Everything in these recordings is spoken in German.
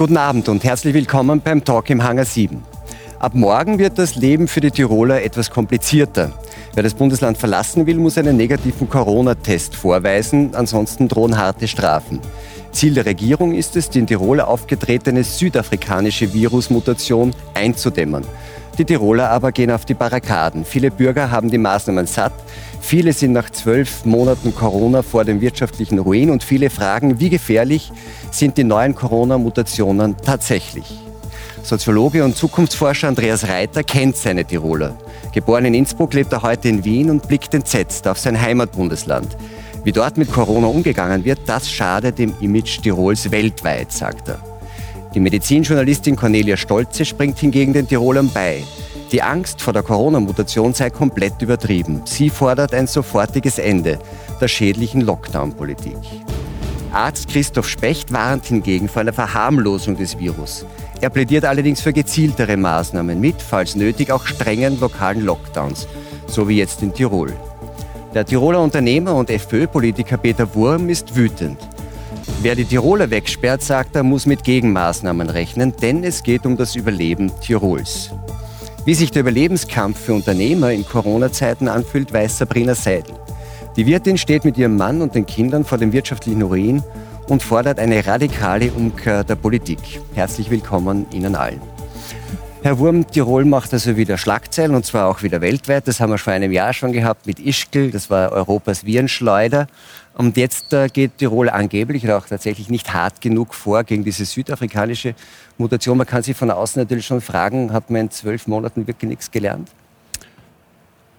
Guten Abend und herzlich willkommen beim Talk im Hangar 7. Ab morgen wird das Leben für die Tiroler etwas komplizierter. Wer das Bundesland verlassen will, muss einen negativen Corona-Test vorweisen, ansonsten drohen harte Strafen. Ziel der Regierung ist es, die in Tirol aufgetretene südafrikanische Virusmutation einzudämmen. Die Tiroler aber gehen auf die Barrikaden. Viele Bürger haben die Maßnahmen satt. Viele sind nach zwölf Monaten Corona vor dem wirtschaftlichen Ruin und viele fragen, wie gefährlich sind die neuen Corona-Mutationen tatsächlich. Soziologe und Zukunftsforscher Andreas Reiter kennt seine Tiroler. Geboren in Innsbruck lebt er heute in Wien und blickt entsetzt auf sein Heimatbundesland. Wie dort mit Corona umgegangen wird, das schadet dem Image Tirols weltweit, sagt er. Die Medizinjournalistin Cornelia Stolze springt hingegen den Tirolern bei. Die Angst vor der Corona-Mutation sei komplett übertrieben. Sie fordert ein sofortiges Ende der schädlichen Lockdown-Politik. Arzt Christoph Specht warnt hingegen vor einer Verharmlosung des Virus. Er plädiert allerdings für gezieltere Maßnahmen mit, falls nötig, auch strengen lokalen Lockdowns, so wie jetzt in Tirol. Der Tiroler Unternehmer und FPÖ-Politiker Peter Wurm ist wütend. Wer die Tiroler wegsperrt, sagt er, muss mit Gegenmaßnahmen rechnen, denn es geht um das Überleben Tirols. Wie sich der Überlebenskampf für Unternehmer in Corona-Zeiten anfühlt, weiß Sabrina Seidel. Die Wirtin steht mit ihrem Mann und den Kindern vor dem wirtschaftlichen Ruin und fordert eine radikale Umkehr der Politik. Herzlich willkommen Ihnen allen. Herr Wurm, Tirol macht also wieder Schlagzeilen und zwar auch wieder weltweit. Das haben wir vor einem Jahr schon gehabt mit Ischgl, das war Europas Virenschleuder. Und jetzt äh, geht Tirol angeblich oder auch tatsächlich nicht hart genug vor gegen diese südafrikanische Mutation. Man kann sich von außen natürlich schon fragen, hat man in zwölf Monaten wirklich nichts gelernt?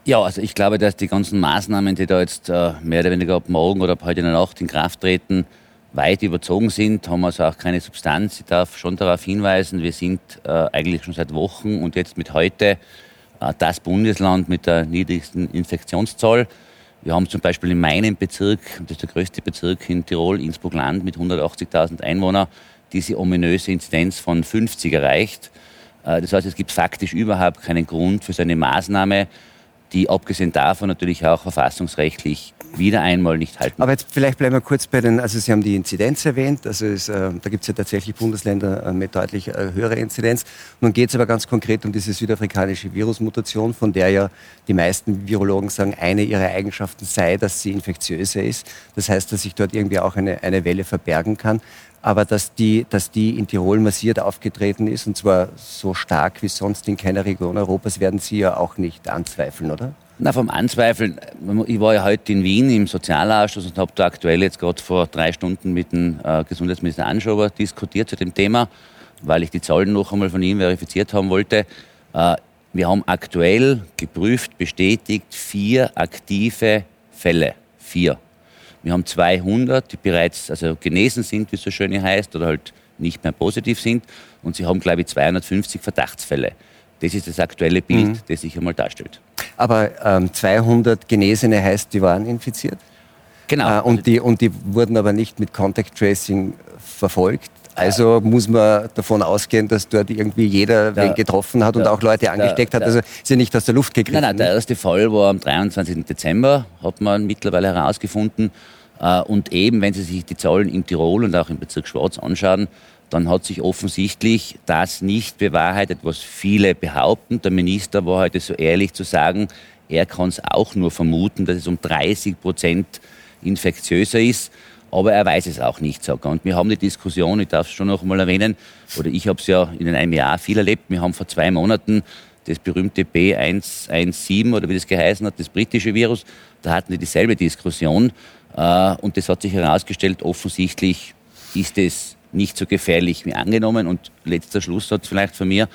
Ja, also ich glaube, dass die ganzen Maßnahmen, die da jetzt äh, mehr oder weniger ab morgen oder ab heute in der Nacht in Kraft treten, weit überzogen sind, haben also auch keine Substanz. Ich darf schon darauf hinweisen, wir sind äh, eigentlich schon seit Wochen und jetzt mit heute äh, das Bundesland mit der niedrigsten Infektionszahl. Wir haben zum Beispiel in meinem Bezirk, das ist der größte Bezirk in Tirol, Innsbruck-Land mit 180.000 Einwohnern, diese ominöse Inzidenz von 50 erreicht. Äh, das heißt, es gibt faktisch überhaupt keinen Grund für so eine Maßnahme, die abgesehen davon natürlich auch verfassungsrechtlich wieder einmal nicht halten. Aber jetzt vielleicht bleiben wir kurz bei den, also Sie haben die Inzidenz erwähnt, also es, äh, da gibt es ja tatsächlich Bundesländer äh, mit deutlich äh, höherer Inzidenz. Nun geht es aber ganz konkret um diese südafrikanische Virusmutation, von der ja die meisten Virologen sagen, eine ihrer Eigenschaften sei, dass sie infektiöser ist. Das heißt, dass sich dort irgendwie auch eine, eine Welle verbergen kann. Aber dass die, dass die in Tirol massiert aufgetreten ist, und zwar so stark wie sonst in keiner Region Europas, werden Sie ja auch nicht anzweifeln, oder? Na, vom Anzweifeln. Ich war ja heute in Wien im Sozialausschuss und habe da aktuell jetzt gerade vor drei Stunden mit dem äh, Gesundheitsminister Anschober diskutiert zu dem Thema, weil ich die Zahlen noch einmal von ihm verifiziert haben wollte. Äh, wir haben aktuell geprüft, bestätigt vier aktive Fälle. Vier. Wir haben 200, die bereits also genesen sind, wie es so schön heißt, oder halt nicht mehr positiv sind. Und sie haben, glaube ich, 250 Verdachtsfälle. Das ist das aktuelle Bild, mhm. das sich einmal darstellt. Aber ähm, 200 Genesene heißt, die waren infiziert? Genau. Äh, und, die, und die wurden aber nicht mit Contact Tracing verfolgt. Also muss man davon ausgehen, dass dort irgendwie jeder der, wen getroffen hat und auch Leute angesteckt hat. Also ist ja nicht aus der Luft gegriffen. Nein, nein, der erste Fall war am 23. Dezember, hat man mittlerweile herausgefunden. Äh, und eben, wenn Sie sich die Zahlen in Tirol und auch im Bezirk Schwarz anschauen, dann hat sich offensichtlich das nicht bewahrheitet, was viele behaupten. Der Minister war heute so ehrlich zu sagen, er kann es auch nur vermuten, dass es um 30 Prozent infektiöser ist. Aber er weiß es auch nicht, sagt er. Und wir haben die Diskussion, ich darf es schon noch einmal erwähnen, oder ich habe es ja in einem Jahr viel erlebt. Wir haben vor zwei Monaten das berühmte B117 oder wie das geheißen hat, das britische Virus. Da hatten wir dieselbe Diskussion. Äh, und das hat sich herausgestellt, offensichtlich ist es nicht so gefährlich wie angenommen. Und letzter Schlusssatz vielleicht von mir,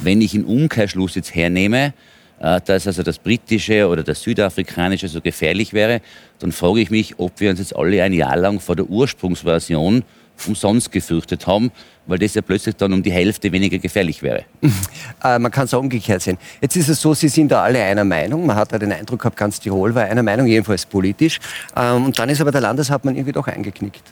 wenn ich einen Umkehrschluss jetzt hernehme, dass also das britische oder das südafrikanische so gefährlich wäre, dann frage ich mich, ob wir uns jetzt alle ein Jahr lang vor der Ursprungsversion umsonst gefürchtet haben, weil das ja plötzlich dann um die Hälfte weniger gefährlich wäre. Äh, man kann es auch umgekehrt sehen. Jetzt ist es so, Sie sind da alle einer Meinung. Man hat da den Eindruck gehabt, ganz Tirol war einer Meinung, jedenfalls politisch. Ähm, und dann ist aber der Landeshauptmann irgendwie doch eingeknickt.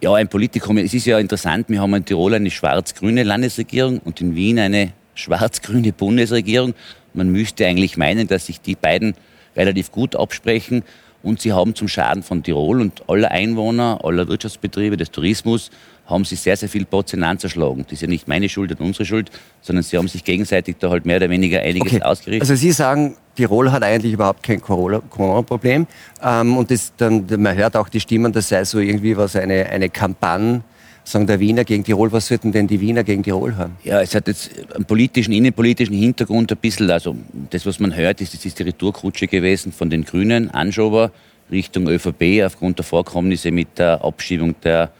Ja, ein Politikum. Es ist ja interessant, wir haben in Tirol eine schwarz-grüne Landesregierung und in Wien eine schwarz-grüne Bundesregierung. Man müsste eigentlich meinen, dass sich die beiden relativ gut absprechen. Und sie haben zum Schaden von Tirol und aller Einwohner, aller Wirtschaftsbetriebe, des Tourismus, haben sie sehr, sehr viel Porzellan zerschlagen. Das ist ja nicht meine Schuld und unsere Schuld, sondern sie haben sich gegenseitig da halt mehr oder weniger einiges okay. ausgerichtet. Also Sie sagen, Tirol hat eigentlich überhaupt kein Corona-Problem. Ähm, und das, dann, man hört auch die Stimmen, das sei so irgendwie was, eine, eine Kampagne sagen der Wiener gegen Tirol, was sollten denn die Wiener gegen Tirol haben? Ja, es hat jetzt einen politischen, innenpolitischen Hintergrund ein bisschen, also das, was man hört, ist, das ist die Retourkutsche gewesen von den Grünen, Anschober, Richtung ÖVP aufgrund der Vorkommnisse mit der Abschiebung der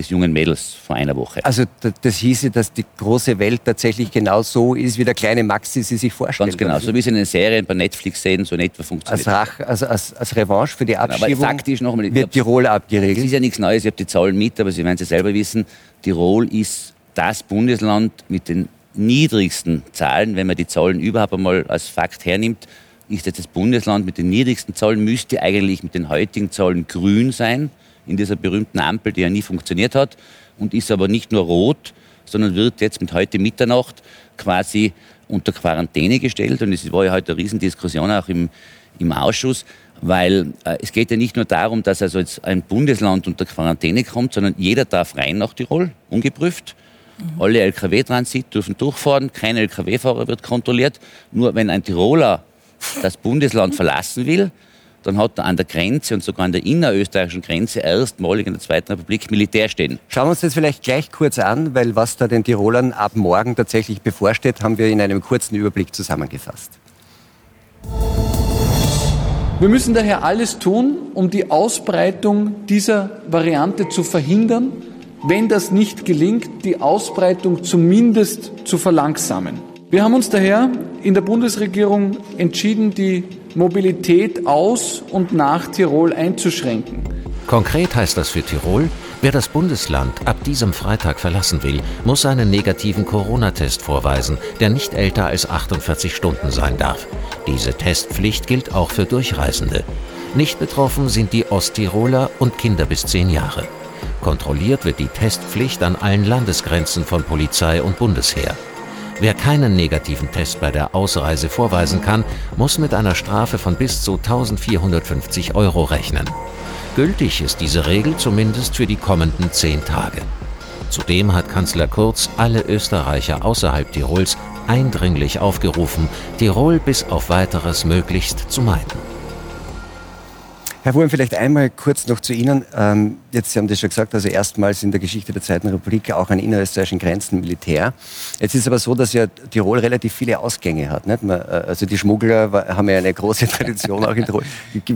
des jungen Mädels vor einer Woche. Also das hieße, dass die große Welt tatsächlich genau so ist, wie der kleine Maxi sie sich vorstellt. Ganz genau, so wie sie in den Serien bei Netflix sehen, so in etwa funktioniert. Als, Rach, also als, als Revanche für die Abschiebung aber faktisch noch einmal, wird Tirol abgeregelt. Es ist ja nichts Neues, ich habe die Zahlen mit, aber Sie werden es ja selber wissen, Tirol ist das Bundesland mit den niedrigsten Zahlen, wenn man die Zahlen überhaupt einmal als Fakt hernimmt, ist jetzt das Bundesland mit den niedrigsten Zahlen, müsste eigentlich mit den heutigen Zahlen grün sein in dieser berühmten Ampel, die ja nie funktioniert hat und ist aber nicht nur rot, sondern wird jetzt mit heute Mitternacht quasi unter Quarantäne gestellt. Und es war ja heute eine Riesendiskussion auch im, im Ausschuss, weil äh, es geht ja nicht nur darum, dass also jetzt ein Bundesland unter Quarantäne kommt, sondern jeder darf rein nach Tirol, ungeprüft. Mhm. Alle Lkw-Transit dürfen durchfahren, kein Lkw-Fahrer wird kontrolliert. Nur wenn ein Tiroler das Bundesland verlassen will, dann hat er an der Grenze und sogar an der innerösterreichischen Grenze erstmalig in der Zweiten Republik Militär stehen. Schauen wir uns das vielleicht gleich kurz an, weil was da den Tirolern ab morgen tatsächlich bevorsteht, haben wir in einem kurzen Überblick zusammengefasst. Wir müssen daher alles tun, um die Ausbreitung dieser Variante zu verhindern, wenn das nicht gelingt, die Ausbreitung zumindest zu verlangsamen. Wir haben uns daher in der Bundesregierung entschieden, die Mobilität aus und nach Tirol einzuschränken. Konkret heißt das für Tirol, wer das Bundesland ab diesem Freitag verlassen will, muss einen negativen Corona-Test vorweisen, der nicht älter als 48 Stunden sein darf. Diese Testpflicht gilt auch für Durchreisende. Nicht betroffen sind die Osttiroler und Kinder bis 10 Jahre. Kontrolliert wird die Testpflicht an allen Landesgrenzen von Polizei und Bundesheer. Wer keinen negativen Test bei der Ausreise vorweisen kann, muss mit einer Strafe von bis zu 1450 Euro rechnen. Gültig ist diese Regel zumindest für die kommenden zehn Tage. Zudem hat Kanzler Kurz alle Österreicher außerhalb Tirols eindringlich aufgerufen, Tirol bis auf weiteres möglichst zu meiden. Herr Wurm, vielleicht einmal kurz noch zu Ihnen. Ähm, jetzt, Sie haben das schon gesagt, also erstmals in der Geschichte der Zweiten Republik auch an innerösterreichischen Grenzen Militär. Jetzt ist aber so, dass ja Tirol relativ viele Ausgänge hat. Nicht? Man, äh, also die Schmuggler haben ja eine große Tradition auch in Tirol.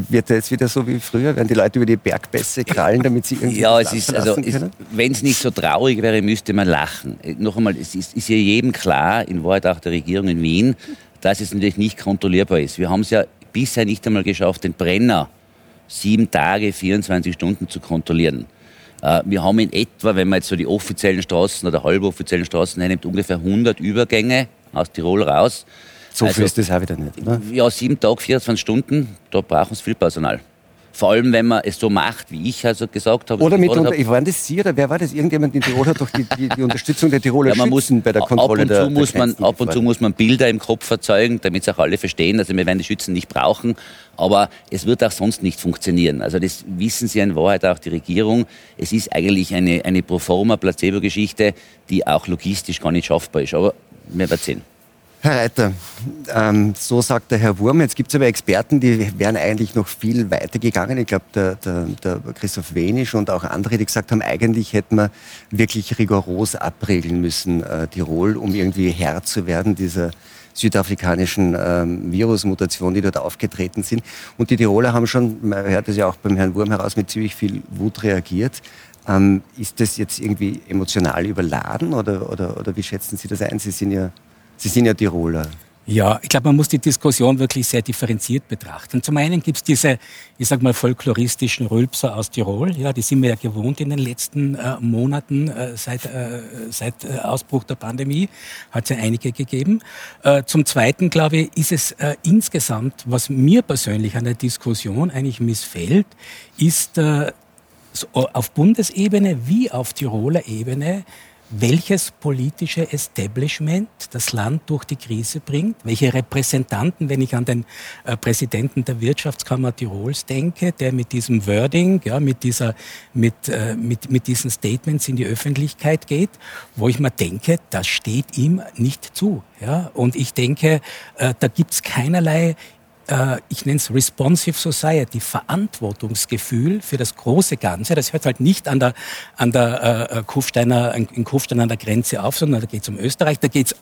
Wird das jetzt wieder so wie früher? Werden die Leute über die Bergpässe krallen, damit sie irgendwie Ja, es ist, also, wenn es nicht so traurig wäre, müsste man lachen. Äh, noch einmal, es ist, ist ja jedem klar, in Wahrheit auch der Regierung in Wien, dass es natürlich nicht kontrollierbar ist. Wir haben es ja bisher nicht einmal geschafft, den Brenner sieben Tage, 24 Stunden zu kontrollieren. Äh, wir haben in etwa, wenn man jetzt so die offiziellen Straßen oder halboffiziellen Straßen hernimmt, ungefähr 100 Übergänge aus Tirol raus. So viel also, ist das auch wieder nicht, oder? Ja, sieben Tage, 24 Stunden, da brauchen sie viel Personal. Vor allem, wenn man es so macht, wie ich also gesagt habe. Oder mit, unter, ich war das Sie oder wer war das? Irgendjemand in Tirol hat doch die, die, die Unterstützung der Tiroler ja, man muss, bei der Kontrolle ab und zu der, muss man, Ab und zu muss man Bilder im Kopf erzeugen, damit es auch alle verstehen. Also wir werden die Schützen nicht brauchen, aber es wird auch sonst nicht funktionieren. Also das wissen Sie in Wahrheit auch die Regierung. Es ist eigentlich eine, eine Proforma-Placebo-Geschichte, die auch logistisch gar nicht schaffbar ist. Aber wir werden sehen. Herr Reiter, ähm, so sagt der Herr Wurm. Jetzt gibt es aber Experten, die wären eigentlich noch viel weiter gegangen. Ich glaube, der, der, der, Christoph Wenisch und auch andere, die gesagt haben, eigentlich hätten wir wirklich rigoros abregeln müssen, äh, Tirol, um irgendwie Herr zu werden dieser südafrikanischen ähm, Virusmutation, die dort aufgetreten sind. Und die Tiroler haben schon, man hört es ja auch beim Herrn Wurm heraus, mit ziemlich viel Wut reagiert. Ähm, ist das jetzt irgendwie emotional überladen oder, oder, oder wie schätzen Sie das ein? Sie sind ja Sie sind ja Tiroler. Ja, ich glaube, man muss die Diskussion wirklich sehr differenziert betrachten. Zum einen gibt es diese, ich sag mal, folkloristischen Rülpser aus Tirol. Ja, die sind wir ja gewohnt in den letzten äh, Monaten äh, seit, äh, seit äh, Ausbruch der Pandemie. Hat es ja einige gegeben. Äh, zum Zweiten, glaube ich, ist es äh, insgesamt, was mir persönlich an der Diskussion eigentlich missfällt, ist auf Bundesebene wie auf Tiroler Ebene welches politische Establishment das Land durch die Krise bringt, welche Repräsentanten, wenn ich an den äh, Präsidenten der Wirtschaftskammer Tirols denke, der mit diesem Wording, ja, mit, dieser, mit, äh, mit, mit diesen Statements in die Öffentlichkeit geht, wo ich mir denke, das steht ihm nicht zu. Ja? Und ich denke, äh, da gibt's keinerlei äh, ich nenne es Responsive Society, Verantwortungsgefühl für das große Ganze. Das hört halt nicht an der, an der äh, Kufsteiner, in Kufstein an der Grenze auf, sondern da geht es um Österreich, da geht es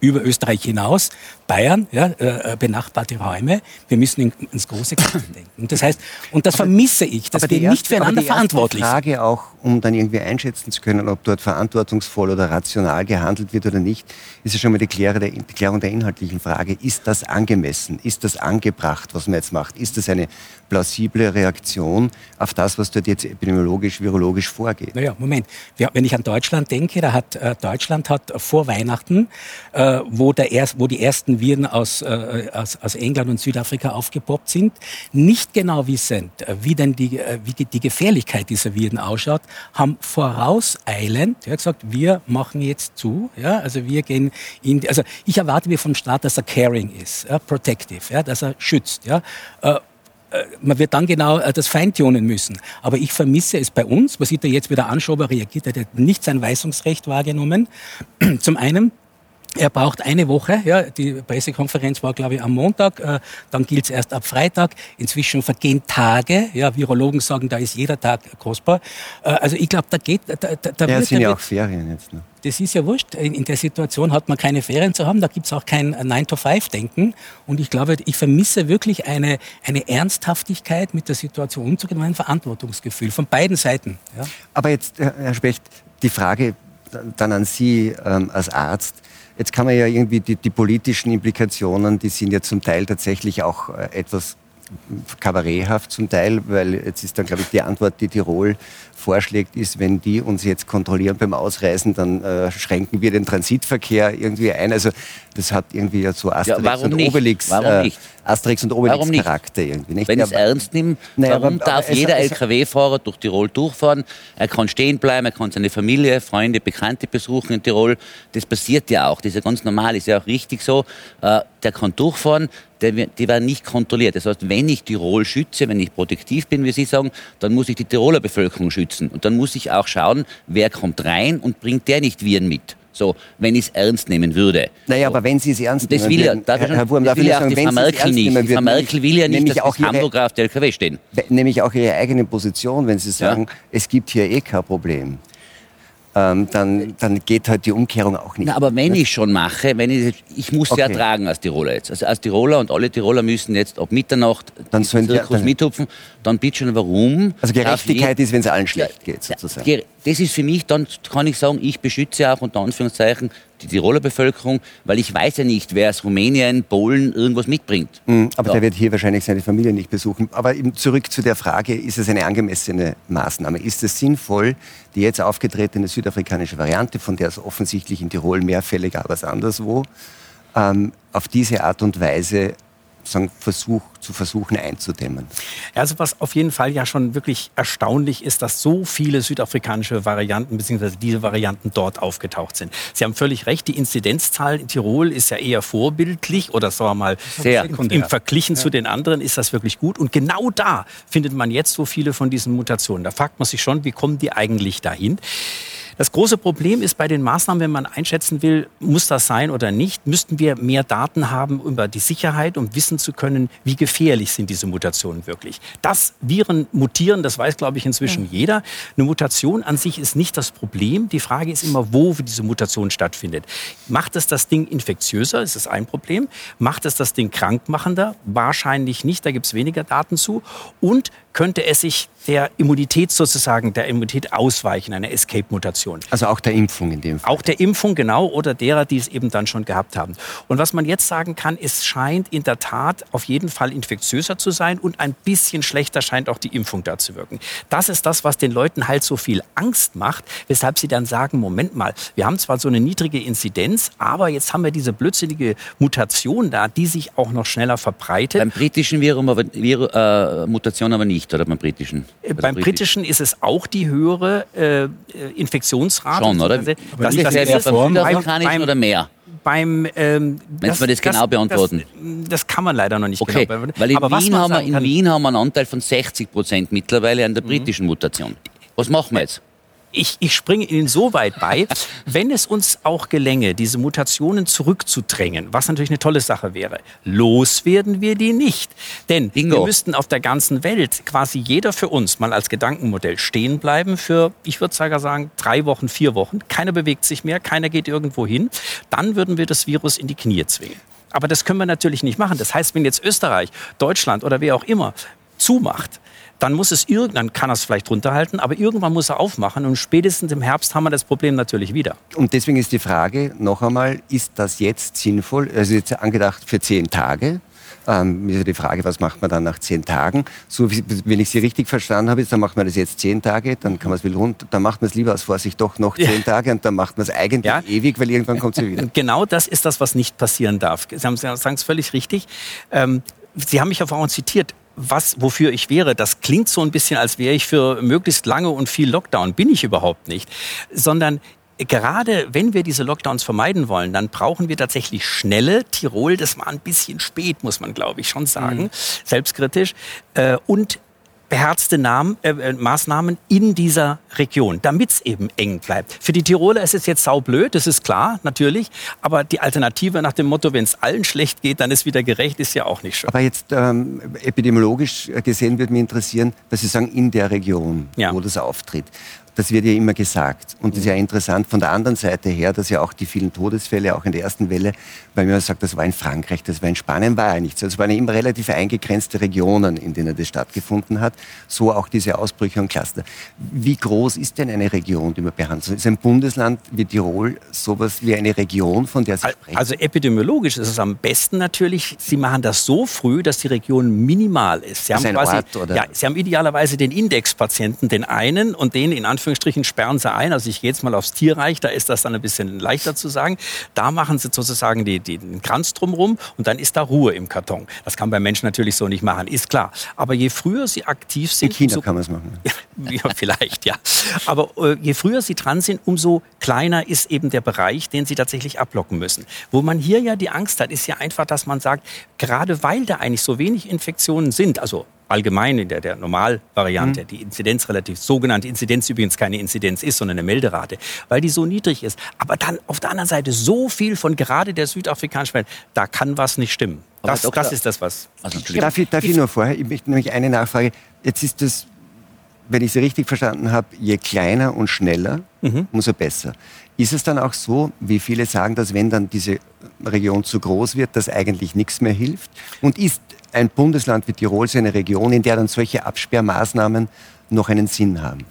über Österreich hinaus, Bayern, ja, äh, benachbarte Räume. Wir müssen in, ins große Ganze denken. Und das heißt, und das aber, vermisse ich, dass wir erste, nicht füreinander verantwortlich sind. Die Frage auch, um dann irgendwie einschätzen zu können, ob dort verantwortungsvoll oder rational gehandelt wird oder nicht, ist ja schon mal die Klärung der, die Klärung der inhaltlichen Frage. Ist das angemessen? Ist das angebracht, was man jetzt macht? Ist das eine plausible Reaktion auf das, was dort jetzt epidemiologisch, virologisch vorgeht? Naja, Moment. Wenn ich an Deutschland denke, da hat äh, Deutschland hat vor Weihnachten, äh, wo, der erst, wo die ersten Viren aus, äh, aus, aus England und Südafrika aufgepoppt sind, nicht genau wissend, äh, wie denn die, äh, wie die Gefährlichkeit dieser Viren ausschaut, haben vorauseilend ja, gesagt, wir machen jetzt zu. Ja, also wir gehen in, also ich erwarte mir vom Staat, dass er caring ist, ja, protective, ja, dass er schützt. Ja, äh, äh, man wird dann genau äh, das feintunen müssen. Aber ich vermisse es bei uns. Man sieht ja jetzt, wie der Anschober reagiert. Er hat nicht sein Weisungsrecht wahrgenommen. Zum einen. Er braucht eine Woche. Ja, die Pressekonferenz war, glaube ich, am Montag. Äh, dann gilt es erst ab Freitag. Inzwischen vergehen Tage. Ja, Virologen sagen, da ist jeder Tag kostbar. Äh, also ich glaube, da geht. Da, da, da ja, wird, sind ja auch Ferien jetzt. Ne? Das ist ja wurscht. In, in, der Situation hat man keine Ferien zu haben. Da gibt es auch kein 9-to-5-Denken. Und ich glaube, ich vermisse wirklich eine, eine Ernsthaftigkeit, mit der Situation umzugehen und ein Verantwortungsgefühl von beiden Seiten. Ja. Aber jetzt, Herr Specht, die Frage dann an Sie ähm, als Arzt. Jetzt kann man ja irgendwie die, die, politischen Implikationen, die sind ja zum Teil tatsächlich auch äh, etwas kabaretthaft zum Teil, weil jetzt ist dann, glaube ich, die Antwort, die Tirol vorschlägt, ist, wenn die uns jetzt kontrollieren beim Ausreisen, dann äh, schränken wir den Transitverkehr irgendwie ein. Also das hat irgendwie ja so Asterix ja, und nicht? Obelix, warum nicht? Äh, Asterix und Obelix Charakter irgendwie. Nicht? Wenn ich es ernst nehme, naja, warum aber, darf aber jeder LKW-Fahrer durch Tirol durchfahren? Er kann stehen bleiben, er kann seine Familie, Freunde, Bekannte besuchen in Tirol. Das passiert ja auch. Das ist ja ganz normal, ist ja auch richtig so. Äh, der kann durchfahren, der, die werden nicht kontrolliert. Das heißt, wenn ich Tirol schütze, wenn ich protektiv bin, wie Sie sagen, dann muss ich die Tiroler Bevölkerung schützen. Und dann muss ich auch schauen, wer kommt rein und bringt der nicht Viren mit. So, wenn ich es ernst nehmen würde. Naja, so. aber wenn Sie es ernst nehmen würden, das will ja, Herr Wurm, das will ja auch die Frau Merkel nicht. Würden, Frau Merkel will ja nicht, dass auch Hamburg auf der LKW stehen. Nämlich auch Ihre eigene Position, wenn Sie sagen, ja. es gibt hier eh kein Problem ähm, dann, dann geht halt die Umkehrung auch nicht. Na, aber wenn ich schon mache, wenn ich, ich muss okay. ja tragen als Tiroler jetzt. Also als Tiroler und alle Tiroler müssen jetzt ab Mitternacht dann sollen Zirkus ja, mithupfen. Dann bitte schon, warum? Also Gerechtigkeit ist, wenn es allen schlecht geht, sozusagen. Das ist für mich, dann kann ich sagen, ich beschütze auch unter Anführungszeichen die Tiroler Bevölkerung, weil ich weiß ja nicht, wer aus Rumänien, Polen irgendwas mitbringt. Mhm, aber ja. der wird hier wahrscheinlich seine Familie nicht besuchen. Aber zurück zu der Frage, ist es eine angemessene Maßnahme? Ist es sinnvoll, die jetzt aufgetretene südafrikanische Variante, von der es offensichtlich in Tirol mehr Fälle gab als anderswo, ähm, auf diese Art und Weise sagen, Versuch, zu versuchen einzudämmen. Also was auf jeden Fall ja schon wirklich erstaunlich ist, dass so viele südafrikanische Varianten bzw. diese Varianten dort aufgetaucht sind. Sie haben völlig recht, die Inzidenzzahl in Tirol ist ja eher vorbildlich oder sagen wir mal sehr im Verglichen ja. zu den anderen ist das wirklich gut. Und genau da findet man jetzt so viele von diesen Mutationen. Da fragt man sich schon, wie kommen die eigentlich dahin? Das große Problem ist bei den Maßnahmen, wenn man einschätzen will, muss das sein oder nicht, müssten wir mehr Daten haben über die Sicherheit, um wissen zu können, wie gefährlich sind diese Mutationen wirklich. Dass Viren mutieren, das weiß, glaube ich, inzwischen ja. jeder. Eine Mutation an sich ist nicht das Problem. Die Frage ist immer, wo diese Mutation stattfindet. Macht es das Ding infektiöser? Ist das ein Problem. Macht es das Ding krankmachender? Wahrscheinlich nicht. Da gibt es weniger Daten zu. Und könnte es sich der Immunität sozusagen, der Immunität ausweichen, eine Escape-Mutation. Also auch der Impfung in dem Fall. Auch der Impfung, genau, oder derer, die es eben dann schon gehabt haben. Und was man jetzt sagen kann, es scheint in der Tat auf jeden Fall infektiöser zu sein und ein bisschen schlechter scheint auch die Impfung da zu wirken. Das ist das, was den Leuten halt so viel Angst macht, weshalb sie dann sagen, Moment mal, wir haben zwar so eine niedrige Inzidenz, aber jetzt haben wir diese blödsinnige Mutation da, die sich auch noch schneller verbreitet. Beim britischen Virum, aber, Vir, äh, Mutation aber nicht nicht, oder beim britischen? Äh, beim britischen ist es auch die höhere äh, Infektionsrate. Schon, oder? Das, das ist ja beim südafrikanischen oder mehr? beim ähm, Wenn wir das genau beantworten. Das, das, kann man leider noch nicht okay, genau beantworten. Weil in, Aber Wien, haben wir, in Wien haben wir einen Anteil von 60 Prozent mittlerweile an der mhm. britischen Mutation. Was machen wir jetzt? Ich, ich springe Ihnen so weit bei, wenn es uns auch gelänge, diese Mutationen zurückzudrängen, was natürlich eine tolle Sache wäre, loswerden wir die nicht. Denn Bingo. wir müssten auf der ganzen Welt quasi jeder für uns mal als Gedankenmodell stehen bleiben für, ich würde sogar sagen, drei Wochen, vier Wochen. Keiner bewegt sich mehr, keiner geht irgendwo hin. Dann würden wir das Virus in die Knie zwingen. Aber das können wir natürlich nicht machen. Das heißt, wenn jetzt Österreich, Deutschland oder wer auch immer zumacht, dann muss es irgendwann, kann er es vielleicht runterhalten, aber irgendwann muss er aufmachen und spätestens im Herbst haben wir das Problem natürlich wieder. Und deswegen ist die Frage noch einmal, ist das jetzt sinnvoll, also jetzt angedacht für zehn Tage? Ähm, ist ja die Frage, was macht man dann nach zehn Tagen? So, wie, wenn ich Sie richtig verstanden habe, dann macht man das jetzt zehn Tage, dann kann man es wieder runter, dann macht man es lieber aus Vorsicht doch noch zehn ja. Tage und dann macht man es eigentlich ja. ewig, weil irgendwann kommt sie wieder. Genau das ist das, was nicht passieren darf. Sie, haben, Sie sagen es völlig richtig. Ähm, Sie haben mich ja vorhin zitiert was, wofür ich wäre. Das klingt so ein bisschen, als wäre ich für möglichst lange und viel Lockdown. Bin ich überhaupt nicht. Sondern gerade wenn wir diese Lockdowns vermeiden wollen, dann brauchen wir tatsächlich schnelle Tirol. Das war ein bisschen spät, muss man, glaube ich, schon sagen, mhm. selbstkritisch. Äh, und beherzte Namen, äh, äh, Maßnahmen in dieser Region, damit es eben eng bleibt. Für die Tiroler ist es jetzt saublöd, das ist klar, natürlich. Aber die Alternative nach dem Motto, wenn es allen schlecht geht, dann ist wieder gerecht, ist ja auch nicht schön. Aber jetzt ähm, epidemiologisch gesehen würde mich interessieren, dass Sie sagen, in der Region, ja. wo das auftritt. Das wird ja immer gesagt. Und das ist ja interessant von der anderen Seite her, dass ja auch die vielen Todesfälle, auch in der ersten Welle, weil man sagt, das war in Frankreich, das war in Spanien, war ja nichts. Es waren ja immer relativ eingegrenzte Regionen, in denen das stattgefunden hat. So auch diese Ausbrüche und Cluster. Wie groß ist denn eine Region, die man behandelt? Ist ein Bundesland wie Tirol sowas wie eine Region, von der Sie sprechen? Also epidemiologisch ist es am besten natürlich, Sie machen das so früh, dass die Region minimal ist. Sie haben, ist quasi, Ort, oder? Ja, Sie haben idealerweise den Indexpatienten, den einen und den in Anführungszeichen Anführungsstrichen sperren sie ein. Also ich gehe jetzt mal aufs Tierreich, da ist das dann ein bisschen leichter zu sagen. Da machen sie sozusagen die, die, den Kranz drumherum und dann ist da Ruhe im Karton. Das kann beim Menschen natürlich so nicht machen, ist klar. Aber je früher sie aktiv sind... In China so, kann man es machen. ja, vielleicht, ja. Aber äh, je früher sie dran sind, umso kleiner ist eben der Bereich, den sie tatsächlich ablocken müssen. Wo man hier ja die Angst hat, ist ja einfach, dass man sagt, gerade weil da eigentlich so wenig Infektionen sind, also allgemein in der, der Normalvariante, mhm. die Inzidenz relativ, sogenannte Inzidenz übrigens keine Inzidenz ist, sondern eine Melderate, weil die so niedrig ist. Aber dann auf der anderen Seite so viel von gerade der südafrikanischen Welt, da kann was nicht stimmen. Das, Doktor, das ist das, was. Also, darf, ich, darf ich nur vorher, ich möchte nämlich eine Nachfrage. Jetzt ist das, wenn ich Sie richtig verstanden habe, je kleiner und schneller, mhm. umso besser. Ist es dann auch so, wie viele sagen, dass wenn dann diese Region zu groß wird, dass eigentlich nichts mehr hilft? Und ist ein Bundesland wie Tirol so eine Region, in der dann solche Absperrmaßnahmen noch einen Sinn haben?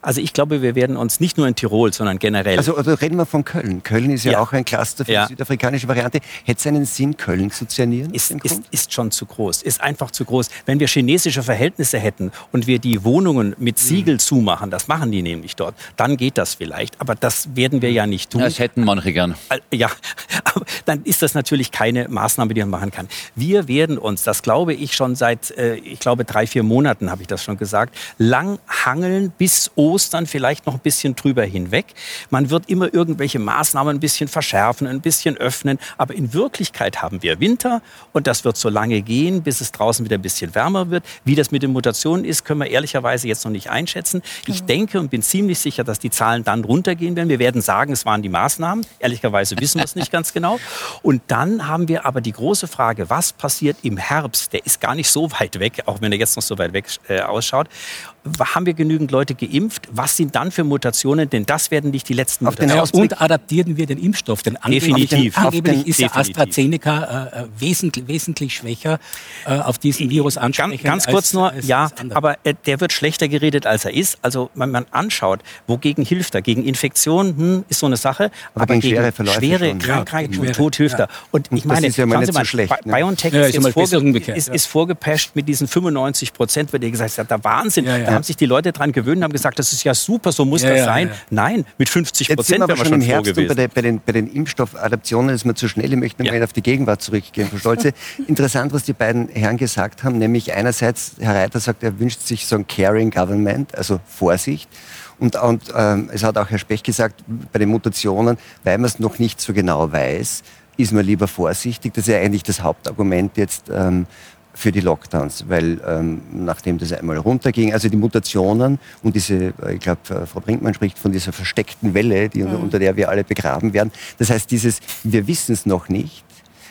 Also ich glaube, wir werden uns nicht nur in Tirol, sondern generell. Also oder reden wir von Köln. Köln ist ja, ja. auch ein Cluster für ja. die südafrikanische Variante. Hätte es einen Sinn, Köln zu zernieren? Ist, ist, ist, schon zu groß. Ist einfach zu groß. Wenn wir chinesische Verhältnisse hätten und wir die Wohnungen mit mhm. Siegel mhm. zumachen, das machen die nämlich dort, dann geht das vielleicht. Aber das werden wir ja nicht tun. Das hätten manche gern. Ja, aber dann ist das natürlich keine Maßnahme, die man machen kann. Wir werden uns, das glaube ich schon seit, äh, ich glaube drei, vier Monaten habe ich das schon gesagt, lang hangeln bis Ostern Ostern vielleicht noch ein bisschen drüber hinweg. Man wird immer irgendwelche Maßnahmen ein bisschen verschärfen, ein bisschen öffnen. Aber in Wirklichkeit haben wir Winter und das wird so lange gehen, bis es draußen wieder ein bisschen wärmer wird. Wie das mit den Mutationen ist, können wir ehrlicherweise jetzt noch nicht einschätzen. Ich denke und bin ziemlich sicher, dass die Zahlen dann runtergehen werden. Wir werden sagen, es waren die Maßnahmen. Ehrlicherweise wissen wir es nicht ganz genau. Und dann haben wir aber die große Frage, was passiert im Herbst? Der ist gar nicht so weit weg, auch wenn er jetzt noch so weit weg äh, ausschaut haben wir genügend Leute geimpft? Was sind dann für Mutationen? Denn das werden nicht die letzten auf den Und adaptieren wir den Impfstoff? Denn definitiv. Angeblich ist ja AstraZeneca äh, äh, wesentlich, wesentlich schwächer äh, auf diesen Virus ansprechend. Ganz, ganz kurz als, nur, als ja, aber äh, der wird schlechter geredet, als er ist. Also wenn man anschaut, wogegen hilft er? Gegen Infektionen hm, ist so eine Sache, aber, aber gegen, schwere, Verläufe schwere Krankheiten ja, und Tod hilft er. Und, und ich meine, das ist ja mal nicht so schlecht. Ne? BioNTech ja, ist, ist, vorge ist, ist, vorgepasht mit diesen 95 Prozent, wird ihr gesagt, hat, der Wahnsinn. Ja, haben sich die Leute daran gewöhnt und haben gesagt, das ist ja super, so muss das sein. Nein, mit 50 Prozent wäre man schon im Herbst. Bei, der, bei, den, bei den Impfstoffadaptionen ist man zu schnell. Ich möchte nochmal auf die Gegenwart zurückgehen, Frau Stolze. Interessant, was die beiden Herren gesagt haben, nämlich einerseits, Herr Reiter sagt, er wünscht sich so ein Caring Government, also Vorsicht. Und, und ähm, es hat auch Herr Spech gesagt, bei den Mutationen, weil man es noch nicht so genau weiß, ist man lieber vorsichtig. Das ist ja eigentlich das Hauptargument jetzt ähm, für die Lockdowns, weil ähm, nachdem das einmal runterging, also die Mutationen und diese, äh, ich glaube, äh, Frau Brinkmann spricht von dieser versteckten Welle, die, mhm. unter der wir alle begraben werden. Das heißt, dieses, wir wissen es noch nicht,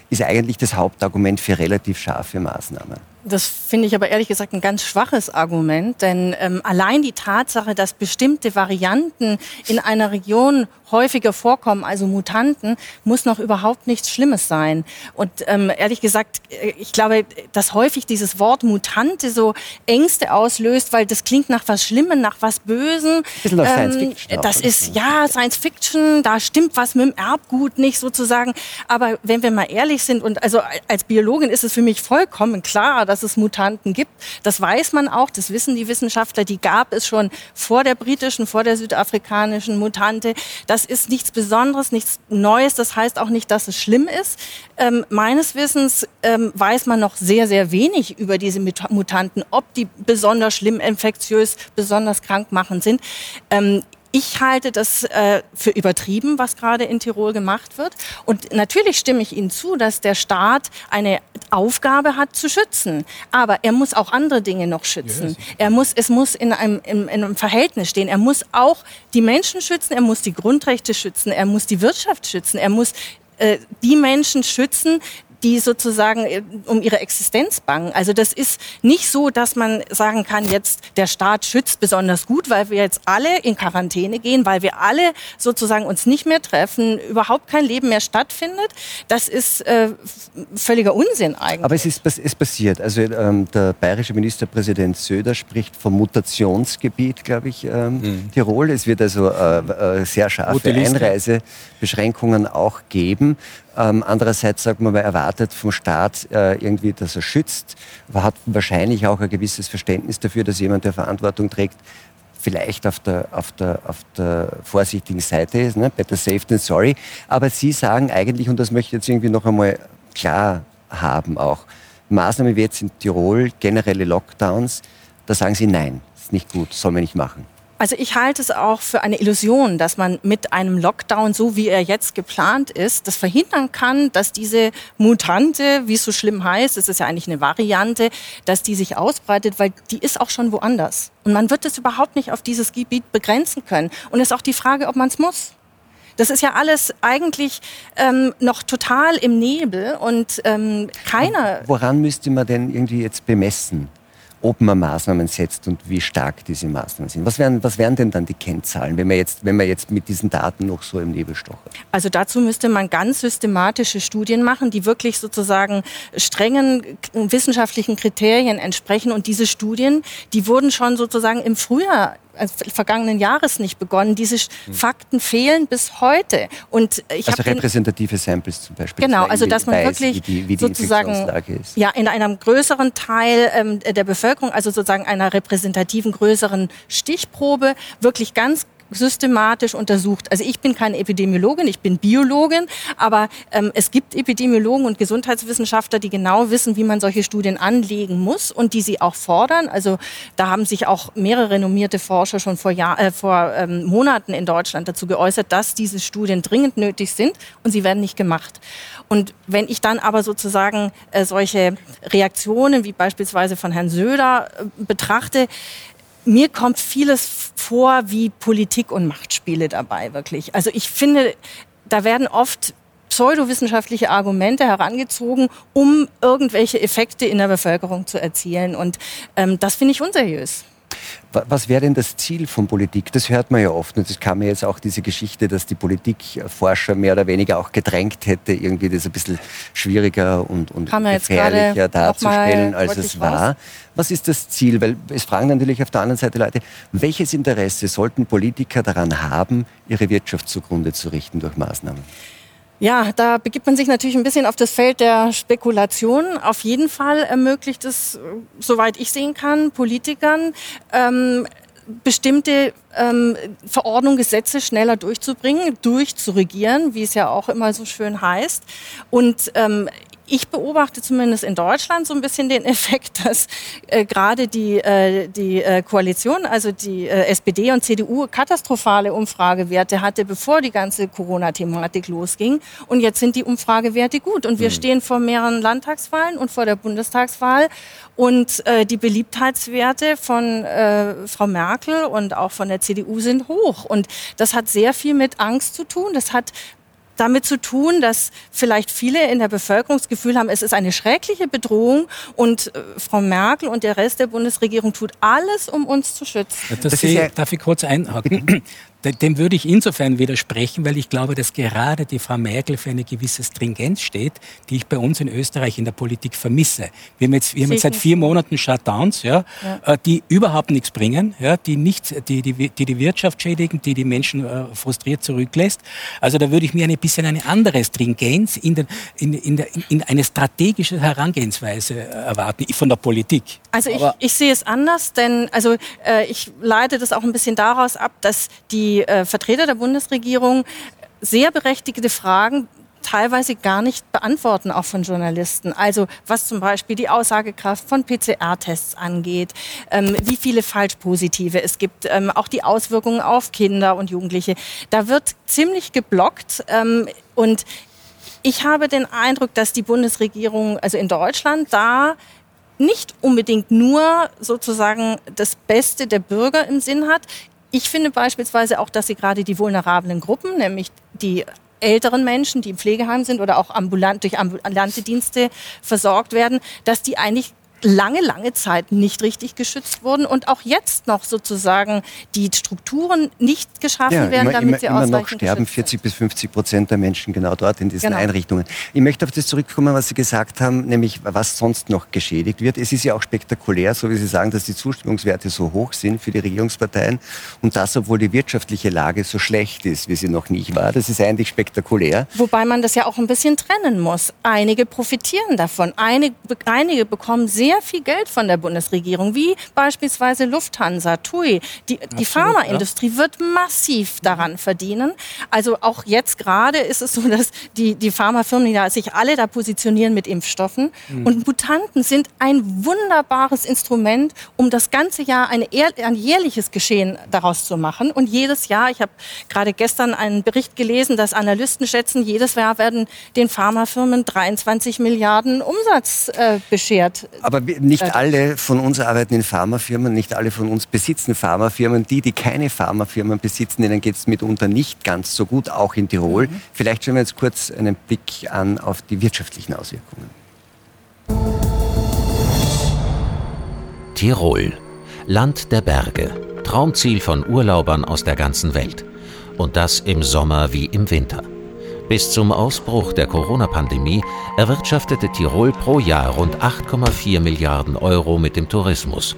ist eigentlich das Hauptargument für relativ scharfe Maßnahmen. Das finde ich aber ehrlich gesagt ein ganz schwaches Argument, denn ähm, allein die Tatsache, dass bestimmte Varianten in einer Region häufiger vorkommen, also Mutanten, muss noch überhaupt nichts Schlimmes sein. Und ähm, ehrlich gesagt, äh, ich glaube, dass häufig dieses Wort Mutante so Ängste auslöst, weil das klingt nach was Schlimmem, nach was Bösen. Bisschen ähm, Science Fiction. Das ist ja Science Fiction, da stimmt was mit dem Erbgut nicht sozusagen. Aber wenn wir mal ehrlich sind, und also als Biologin ist es für mich vollkommen klar, dass es Mutanten gibt. Das weiß man auch, das wissen die Wissenschaftler, die gab es schon vor der britischen, vor der südafrikanischen Mutante. Das ist nichts Besonderes, nichts Neues. Das heißt auch nicht, dass es schlimm ist. Ähm, meines Wissens ähm, weiß man noch sehr, sehr wenig über diese Mutanten, ob die besonders schlimm infektiös, besonders krankmachend sind. Ähm, ich halte das äh, für übertrieben, was gerade in Tirol gemacht wird. Und natürlich stimme ich Ihnen zu, dass der Staat eine Aufgabe hat zu schützen. Aber er muss auch andere Dinge noch schützen. Er muss, es muss in einem, in, in einem Verhältnis stehen. Er muss auch die Menschen schützen, er muss die Grundrechte schützen, er muss die Wirtschaft schützen, er muss äh, die Menschen schützen, die sozusagen äh, um ihre Existenz bangen. Also das ist nicht so, dass man sagen kann, jetzt der Staat schützt besonders gut, weil wir jetzt alle in Quarantäne gehen, weil wir alle sozusagen uns nicht mehr treffen, überhaupt kein Leben mehr stattfindet. Das ist äh, völliger Unsinn eigentlich. Aber es ist es passiert. Also ähm, der bayerische Ministerpräsident Söder spricht vom Mutationsgebiet, glaube ich, ähm, mhm. Tirol. Es wird also äh, äh, sehr scharfe Einreisebeschränkungen auch geben. Ähm, andererseits sagt man, man erwartet vom Staat äh, irgendwie, dass er schützt, man hat wahrscheinlich auch ein gewisses Verständnis dafür, dass jemand, der Verantwortung trägt, vielleicht auf der, auf der, auf der vorsichtigen Seite ist, ne? better safe than sorry. Aber Sie sagen eigentlich, und das möchte ich jetzt irgendwie noch einmal klar haben auch, Maßnahmen wie jetzt in Tirol, generelle Lockdowns, da sagen Sie nein, ist nicht gut, soll man nicht machen. Also ich halte es auch für eine Illusion, dass man mit einem Lockdown, so wie er jetzt geplant ist, das verhindern kann, dass diese Mutante, wie es so schlimm heißt, es ist ja eigentlich eine Variante, dass die sich ausbreitet, weil die ist auch schon woanders. Und man wird es überhaupt nicht auf dieses Gebiet begrenzen können. Und es ist auch die Frage, ob man es muss. Das ist ja alles eigentlich ähm, noch total im Nebel und ähm, keiner. Woran müsste man denn irgendwie jetzt bemessen? Ob man Maßnahmen setzt und wie stark diese Maßnahmen sind. Was wären, was wären denn dann die Kennzahlen, wenn man, jetzt, wenn man jetzt mit diesen Daten noch so im Nebel stochert? Also dazu müsste man ganz systematische Studien machen, die wirklich sozusagen strengen wissenschaftlichen Kriterien entsprechen. Und diese Studien, die wurden schon sozusagen im Frühjahr vergangenen Jahres nicht begonnen. Diese hm. Fakten fehlen bis heute. Und ich also repräsentative Samples zum Beispiel. Genau, also dass man weiß, wirklich wie die, wie die sozusagen ja in einem größeren Teil ähm, der Bevölkerung, also sozusagen einer repräsentativen größeren Stichprobe, wirklich ganz systematisch untersucht. Also ich bin keine Epidemiologin, ich bin Biologin, aber ähm, es gibt Epidemiologen und Gesundheitswissenschaftler, die genau wissen, wie man solche Studien anlegen muss und die sie auch fordern. Also da haben sich auch mehrere renommierte Forscher schon vor, Jahr, äh, vor ähm, Monaten in Deutschland dazu geäußert, dass diese Studien dringend nötig sind und sie werden nicht gemacht. Und wenn ich dann aber sozusagen äh, solche Reaktionen wie beispielsweise von Herrn Söder äh, betrachte, mir kommt vieles vor wie Politik und Machtspiele dabei, wirklich. Also ich finde, da werden oft pseudowissenschaftliche Argumente herangezogen, um irgendwelche Effekte in der Bevölkerung zu erzielen. Und ähm, das finde ich unseriös. Was wäre denn das Ziel von Politik? Das hört man ja oft. Und es kam ja jetzt auch diese Geschichte, dass die Politikforscher mehr oder weniger auch gedrängt hätte, irgendwie das ein bisschen schwieriger und, und gefährlicher darzustellen, als es war. Was ist das Ziel? Weil es fragen natürlich auf der anderen Seite Leute, welches Interesse sollten Politiker daran haben, ihre Wirtschaft zugrunde zu richten durch Maßnahmen? Ja, da begibt man sich natürlich ein bisschen auf das Feld der Spekulation. Auf jeden Fall ermöglicht es, soweit ich sehen kann, Politikern, ähm, bestimmte ähm, Verordnungen, Gesetze schneller durchzubringen, durchzuregieren, wie es ja auch immer so schön heißt. Und ähm, ich beobachte zumindest in Deutschland so ein bisschen den Effekt, dass äh, gerade die, äh, die äh, Koalition, also die äh, SPD und CDU, katastrophale Umfragewerte hatte, bevor die ganze Corona-Thematik losging. Und jetzt sind die Umfragewerte gut. Und wir mhm. stehen vor mehreren Landtagswahlen und vor der Bundestagswahl. Und äh, die Beliebtheitswerte von äh, Frau Merkel und auch von der CDU sind hoch. Und das hat sehr viel mit Angst zu tun. Das hat damit zu tun, dass vielleicht viele in der Bevölkerung das Gefühl haben, es ist eine schreckliche Bedrohung und äh, Frau Merkel und der Rest der Bundesregierung tut alles, um uns zu schützen. Das, das ist ja darf ich kurz einhaken? Dem würde ich insofern widersprechen, weil ich glaube, dass gerade die Frau Merkel für eine gewisse Stringenz steht, die ich bei uns in Österreich in der Politik vermisse. Wir haben jetzt, wir haben jetzt seit vier Monaten Shutdowns, ja, ja. Äh, die überhaupt nichts bringen, ja, die, nicht, die, die, die die Wirtschaft schädigen, die die Menschen äh, frustriert zurücklässt. Also da würde ich mir ein bisschen eine andere Stringenz in, den, in, in, der, in eine strategische Herangehensweise äh, erwarten von der Politik. Also ich, ich sehe es anders, denn also äh, ich leite das auch ein bisschen daraus ab, dass die äh, Vertreter der Bundesregierung sehr berechtigte Fragen teilweise gar nicht beantworten, auch von Journalisten. Also was zum Beispiel die Aussagekraft von PCR-Tests angeht, ähm, wie viele Falschpositive es gibt, ähm, auch die Auswirkungen auf Kinder und Jugendliche. Da wird ziemlich geblockt ähm, und ich habe den Eindruck, dass die Bundesregierung, also in Deutschland, da nicht unbedingt nur sozusagen das Beste der Bürger im Sinn hat. Ich finde beispielsweise auch, dass sie gerade die vulnerablen Gruppen, nämlich die älteren Menschen, die im Pflegeheim sind oder auch ambulant, durch ambulante Dienste versorgt werden, dass die eigentlich lange, lange Zeit nicht richtig geschützt wurden und auch jetzt noch sozusagen die Strukturen nicht geschaffen ja, werden, immer, damit immer, sie immer noch sterben 40 bis 50 Prozent der Menschen genau dort in diesen genau. Einrichtungen. Ich möchte auf das zurückkommen, was Sie gesagt haben, nämlich was sonst noch geschädigt wird. Es ist ja auch spektakulär, so wie Sie sagen, dass die Zustimmungswerte so hoch sind für die Regierungsparteien und das, obwohl die wirtschaftliche Lage so schlecht ist, wie sie noch nie war. Das ist eigentlich spektakulär. Wobei man das ja auch ein bisschen trennen muss. Einige profitieren davon. Einige, einige bekommen sehr sehr viel Geld von der Bundesregierung, wie beispielsweise Lufthansa, TUI. Die, die Pharmaindustrie ja. wird massiv daran verdienen. Also auch jetzt gerade ist es so, dass die, die Pharmafirmen ja sich alle da positionieren mit Impfstoffen. Mhm. Und Mutanten sind ein wunderbares Instrument, um das ganze Jahr eine, ein jährliches Geschehen daraus zu machen. Und jedes Jahr, ich habe gerade gestern einen Bericht gelesen, dass Analysten schätzen, jedes Jahr werden den Pharmafirmen 23 Milliarden Umsatz äh, beschert. Aber aber nicht alle von uns arbeiten in Pharmafirmen, nicht alle von uns besitzen Pharmafirmen. Die, die keine Pharmafirmen besitzen, denen geht es mitunter nicht ganz so gut, auch in Tirol. Mhm. Vielleicht schauen wir jetzt kurz einen Blick an auf die wirtschaftlichen Auswirkungen. Tirol, Land der Berge, Traumziel von Urlaubern aus der ganzen Welt. Und das im Sommer wie im Winter. Bis zum Ausbruch der Corona-Pandemie erwirtschaftete Tirol pro Jahr rund 8,4 Milliarden Euro mit dem Tourismus.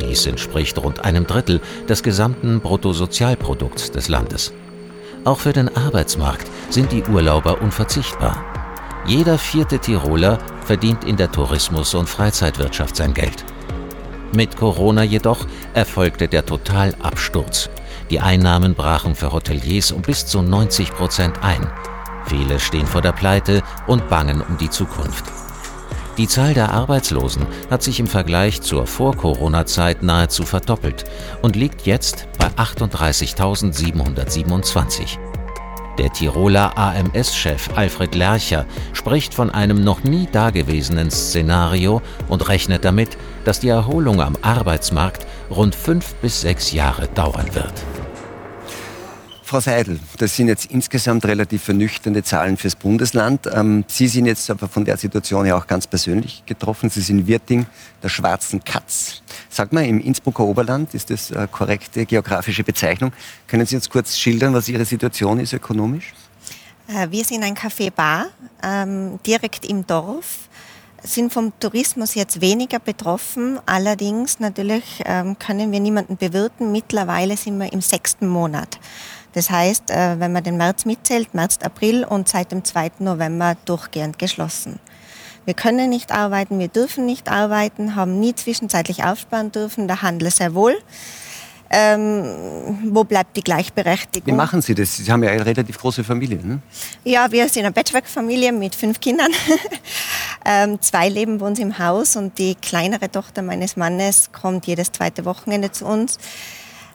Dies entspricht rund einem Drittel des gesamten Bruttosozialprodukts des Landes. Auch für den Arbeitsmarkt sind die Urlauber unverzichtbar. Jeder vierte Tiroler verdient in der Tourismus- und Freizeitwirtschaft sein Geld. Mit Corona jedoch erfolgte der Totalabsturz. Die Einnahmen brachen für Hoteliers um bis zu 90 Prozent ein. Viele stehen vor der Pleite und bangen um die Zukunft. Die Zahl der Arbeitslosen hat sich im Vergleich zur Vor-Corona-Zeit nahezu verdoppelt und liegt jetzt bei 38.727. Der Tiroler AMS-Chef Alfred Lercher spricht von einem noch nie dagewesenen Szenario und rechnet damit, dass die Erholung am Arbeitsmarkt rund fünf bis sechs Jahre dauern wird. Frau Seidel, das sind jetzt insgesamt relativ vernüchternde Zahlen fürs Bundesland. Ähm, Sie sind jetzt aber von der Situation ja auch ganz persönlich getroffen. Sie sind Wirting der Schwarzen Katz. Sag mal, im Innsbrucker Oberland ist das eine korrekte geografische Bezeichnung. Können Sie uns kurz schildern, was Ihre Situation ist ökonomisch? Äh, wir sind ein Café-Bar ähm, direkt im Dorf sind vom Tourismus jetzt weniger betroffen. Allerdings natürlich ähm, können wir niemanden bewirten. Mittlerweile sind wir im sechsten Monat. Das heißt, äh, wenn man den März mitzählt, März, April und seit dem 2. November durchgehend geschlossen. Wir können nicht arbeiten, wir dürfen nicht arbeiten, haben nie zwischenzeitlich aufsparen dürfen, der Handel sehr wohl. Ähm, wo bleibt die Gleichberechtigung? Wie machen Sie das? Sie haben ja eine relativ große Familie. Ne? Ja, wir sind eine Patchwork-Familie mit fünf Kindern. ähm, zwei leben bei uns im Haus und die kleinere Tochter meines Mannes kommt jedes zweite Wochenende zu uns.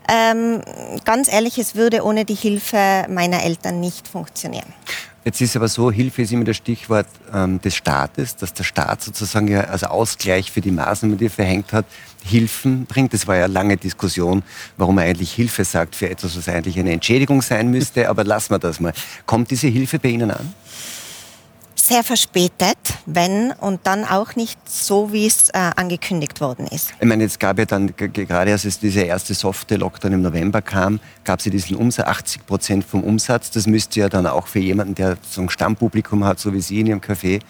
Ähm, ganz ehrlich, es würde ohne die Hilfe meiner Eltern nicht funktionieren. Jetzt ist aber so, Hilfe ist immer das Stichwort ähm, des Staates, dass der Staat sozusagen ja als Ausgleich für die Maßnahmen, die er verhängt hat, Hilfen bringt. Das war ja lange Diskussion, warum er eigentlich Hilfe sagt für etwas, was eigentlich eine Entschädigung sein müsste. Aber lassen wir das mal. Kommt diese Hilfe bei Ihnen an? Sehr verspätet, wenn und dann auch nicht so, wie es äh, angekündigt worden ist. Ich meine, jetzt gab ja dann, gerade als es dieser erste softe Lockdown im November kam, gab es ja diesen Umsatz, 80 Prozent vom Umsatz. Das müsste ja dann auch für jemanden, der so ein Stammpublikum hat, so wie Sie in Ihrem Café,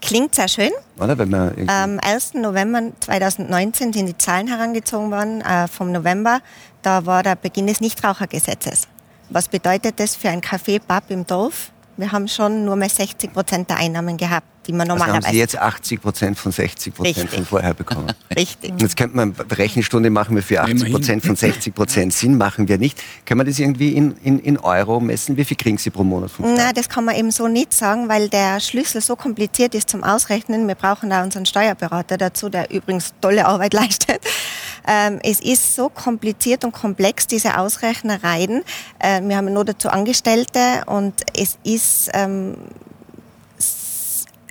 Klingt sehr schön. Oder? Wenn man Am 1. November 2019 sind die Zahlen herangezogen worden äh, vom November. Da war der Beginn des Nichtrauchergesetzes. Was bedeutet das für ein Café-Pub im Dorf? Wir haben schon nur mehr 60 Prozent der Einnahmen gehabt, die man normalerweise. Also haben Sie jetzt 80 Prozent von 60 Prozent von vorher bekommen. Richtig. Jetzt könnte man Rechenstunde machen wir für 80 Prozent von 60 Prozent Sinn, machen wir nicht. Können wir das irgendwie in, in, in Euro messen? Wie viel kriegen Sie pro Monat vom Nein, das kann man eben so nicht sagen, weil der Schlüssel so kompliziert ist zum Ausrechnen. Wir brauchen da unseren Steuerberater dazu, der übrigens tolle Arbeit leistet. Ähm, es ist so kompliziert und komplex, diese Ausrechnereien. Äh, wir haben nur dazu Angestellte und es ist, ähm,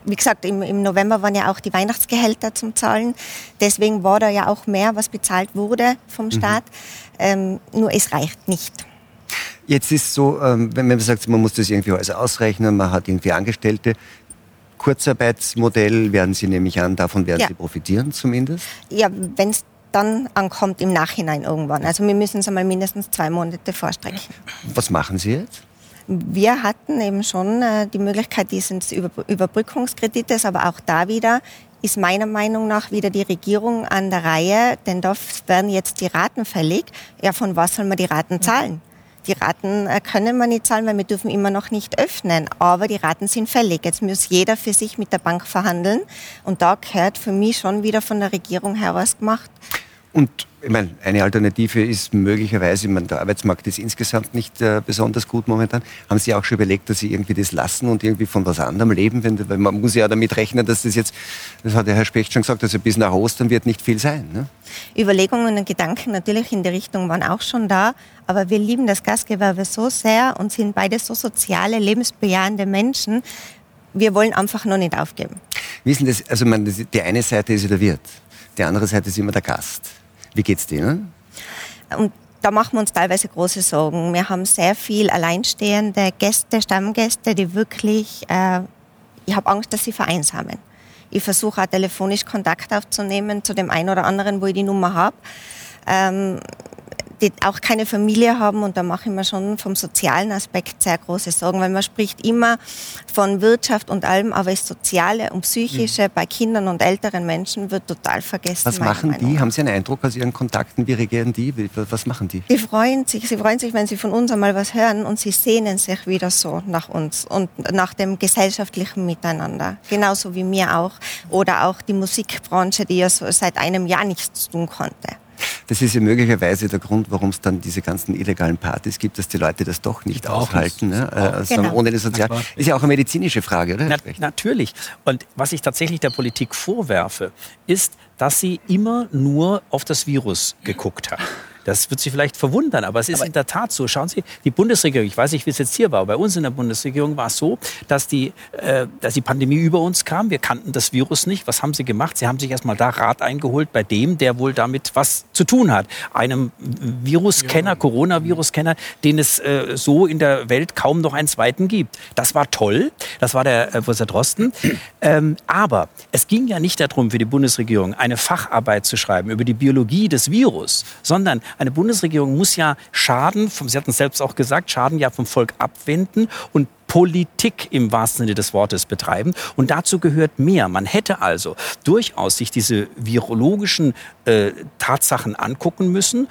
wie gesagt, im, im, November waren ja auch die Weihnachtsgehälter zum Zahlen. Deswegen war da ja auch mehr, was bezahlt wurde vom mhm. Staat. Mhm. Ähm, nur es reicht nicht. Jetzt ist so, ähm, wenn man sagt, man muss das irgendwie alles ausrechnen, man hat irgendwie Angestellte. Kurzarbeitsmodell werden Sie nämlich an, davon werden ja. Sie profitieren zumindest? Ja, wenn es dann ankommt im Nachhinein irgendwann. Also wir müssen es einmal mindestens zwei Monate vorstrecken. Was machen Sie jetzt? Wir hatten eben schon äh, die Möglichkeit dieses Überbrückungskredites, aber auch da wieder ist meiner Meinung nach wieder die Regierung an der Reihe, denn da werden jetzt die Raten fällig. Ja, von was soll man die Raten zahlen? Die Raten äh, können wir nicht zahlen, weil wir dürfen immer noch nicht öffnen. Aber die Raten sind fällig. Jetzt muss jeder für sich mit der Bank verhandeln. Und da gehört für mich schon wieder von der Regierung her was gemacht. Und ich meine, eine Alternative ist möglicherweise, ich meine, der Arbeitsmarkt ist insgesamt nicht äh, besonders gut momentan. Haben Sie auch schon überlegt, dass Sie irgendwie das lassen und irgendwie von was anderem leben? Wenn, weil man muss ja damit rechnen, dass das jetzt, das hat der Herr Specht schon gesagt, also bis nach Ostern wird nicht viel sein. Ne? Überlegungen und Gedanken natürlich in die Richtung waren auch schon da. Aber wir lieben das Gastgewerbe so sehr und sind beide so soziale, lebensbejahende Menschen. Wir wollen einfach noch nicht aufgeben. Wissen das, also man, die eine Seite ist ja der Wirt, die andere Seite ist immer der Gast. Wie geht's denen? Und da machen wir uns teilweise große Sorgen. Wir haben sehr viel alleinstehende Gäste, Stammgäste, die wirklich, äh, ich habe Angst, dass sie vereinsamen. Ich versuche auch telefonisch Kontakt aufzunehmen zu dem einen oder anderen, wo ich die Nummer habe. Ähm, die auch keine Familie haben und da mache ich mir schon vom sozialen Aspekt sehr große Sorgen, weil man spricht immer von Wirtschaft und allem, aber das Soziale und Psychische mhm. bei Kindern und älteren Menschen wird total vergessen. Was machen die? Haben Sie einen Eindruck aus Ihren Kontakten? Wie reagieren die? Was machen die? Die freuen sich. Sie freuen sich, wenn sie von uns einmal was hören und sie sehnen sich wieder so nach uns und nach dem gesellschaftlichen Miteinander. Genauso wie mir auch. Oder auch die Musikbranche, die ja so seit einem Jahr nichts tun konnte. Das ist ja möglicherweise der Grund, warum es dann diese ganzen illegalen Partys gibt, dass die Leute das doch nicht aushalten. Ne? Also genau. Ohne das Sozial ist ja auch eine medizinische Frage, oder? Na, natürlich. Und was ich tatsächlich der Politik vorwerfe, ist, dass sie immer nur auf das Virus geguckt hat. Das wird Sie vielleicht verwundern, aber es ist aber in der Tat so. Schauen Sie, die Bundesregierung, ich weiß nicht, wie es jetzt hier war, aber bei uns in der Bundesregierung war es so, dass die, äh, dass die Pandemie über uns kam. Wir kannten das Virus nicht. Was haben Sie gemacht? Sie haben sich erstmal da Rat eingeholt bei dem, der wohl damit was zu tun hat. Einem Viruskenner, Coronavirus-Kenner, den es äh, so in der Welt kaum noch einen zweiten gibt. Das war toll. Das war der äh, Professor Drosten. Ähm, aber es ging ja nicht darum, für die Bundesregierung eine Facharbeit zu schreiben über die Biologie des Virus, sondern eine Bundesregierung muss ja Schaden, Sie hatten es selbst auch gesagt, Schaden ja vom Volk abwenden und Politik im wahrsten Sinne des Wortes betreiben. Und dazu gehört mehr. Man hätte also durchaus sich diese virologischen äh, Tatsachen angucken müssen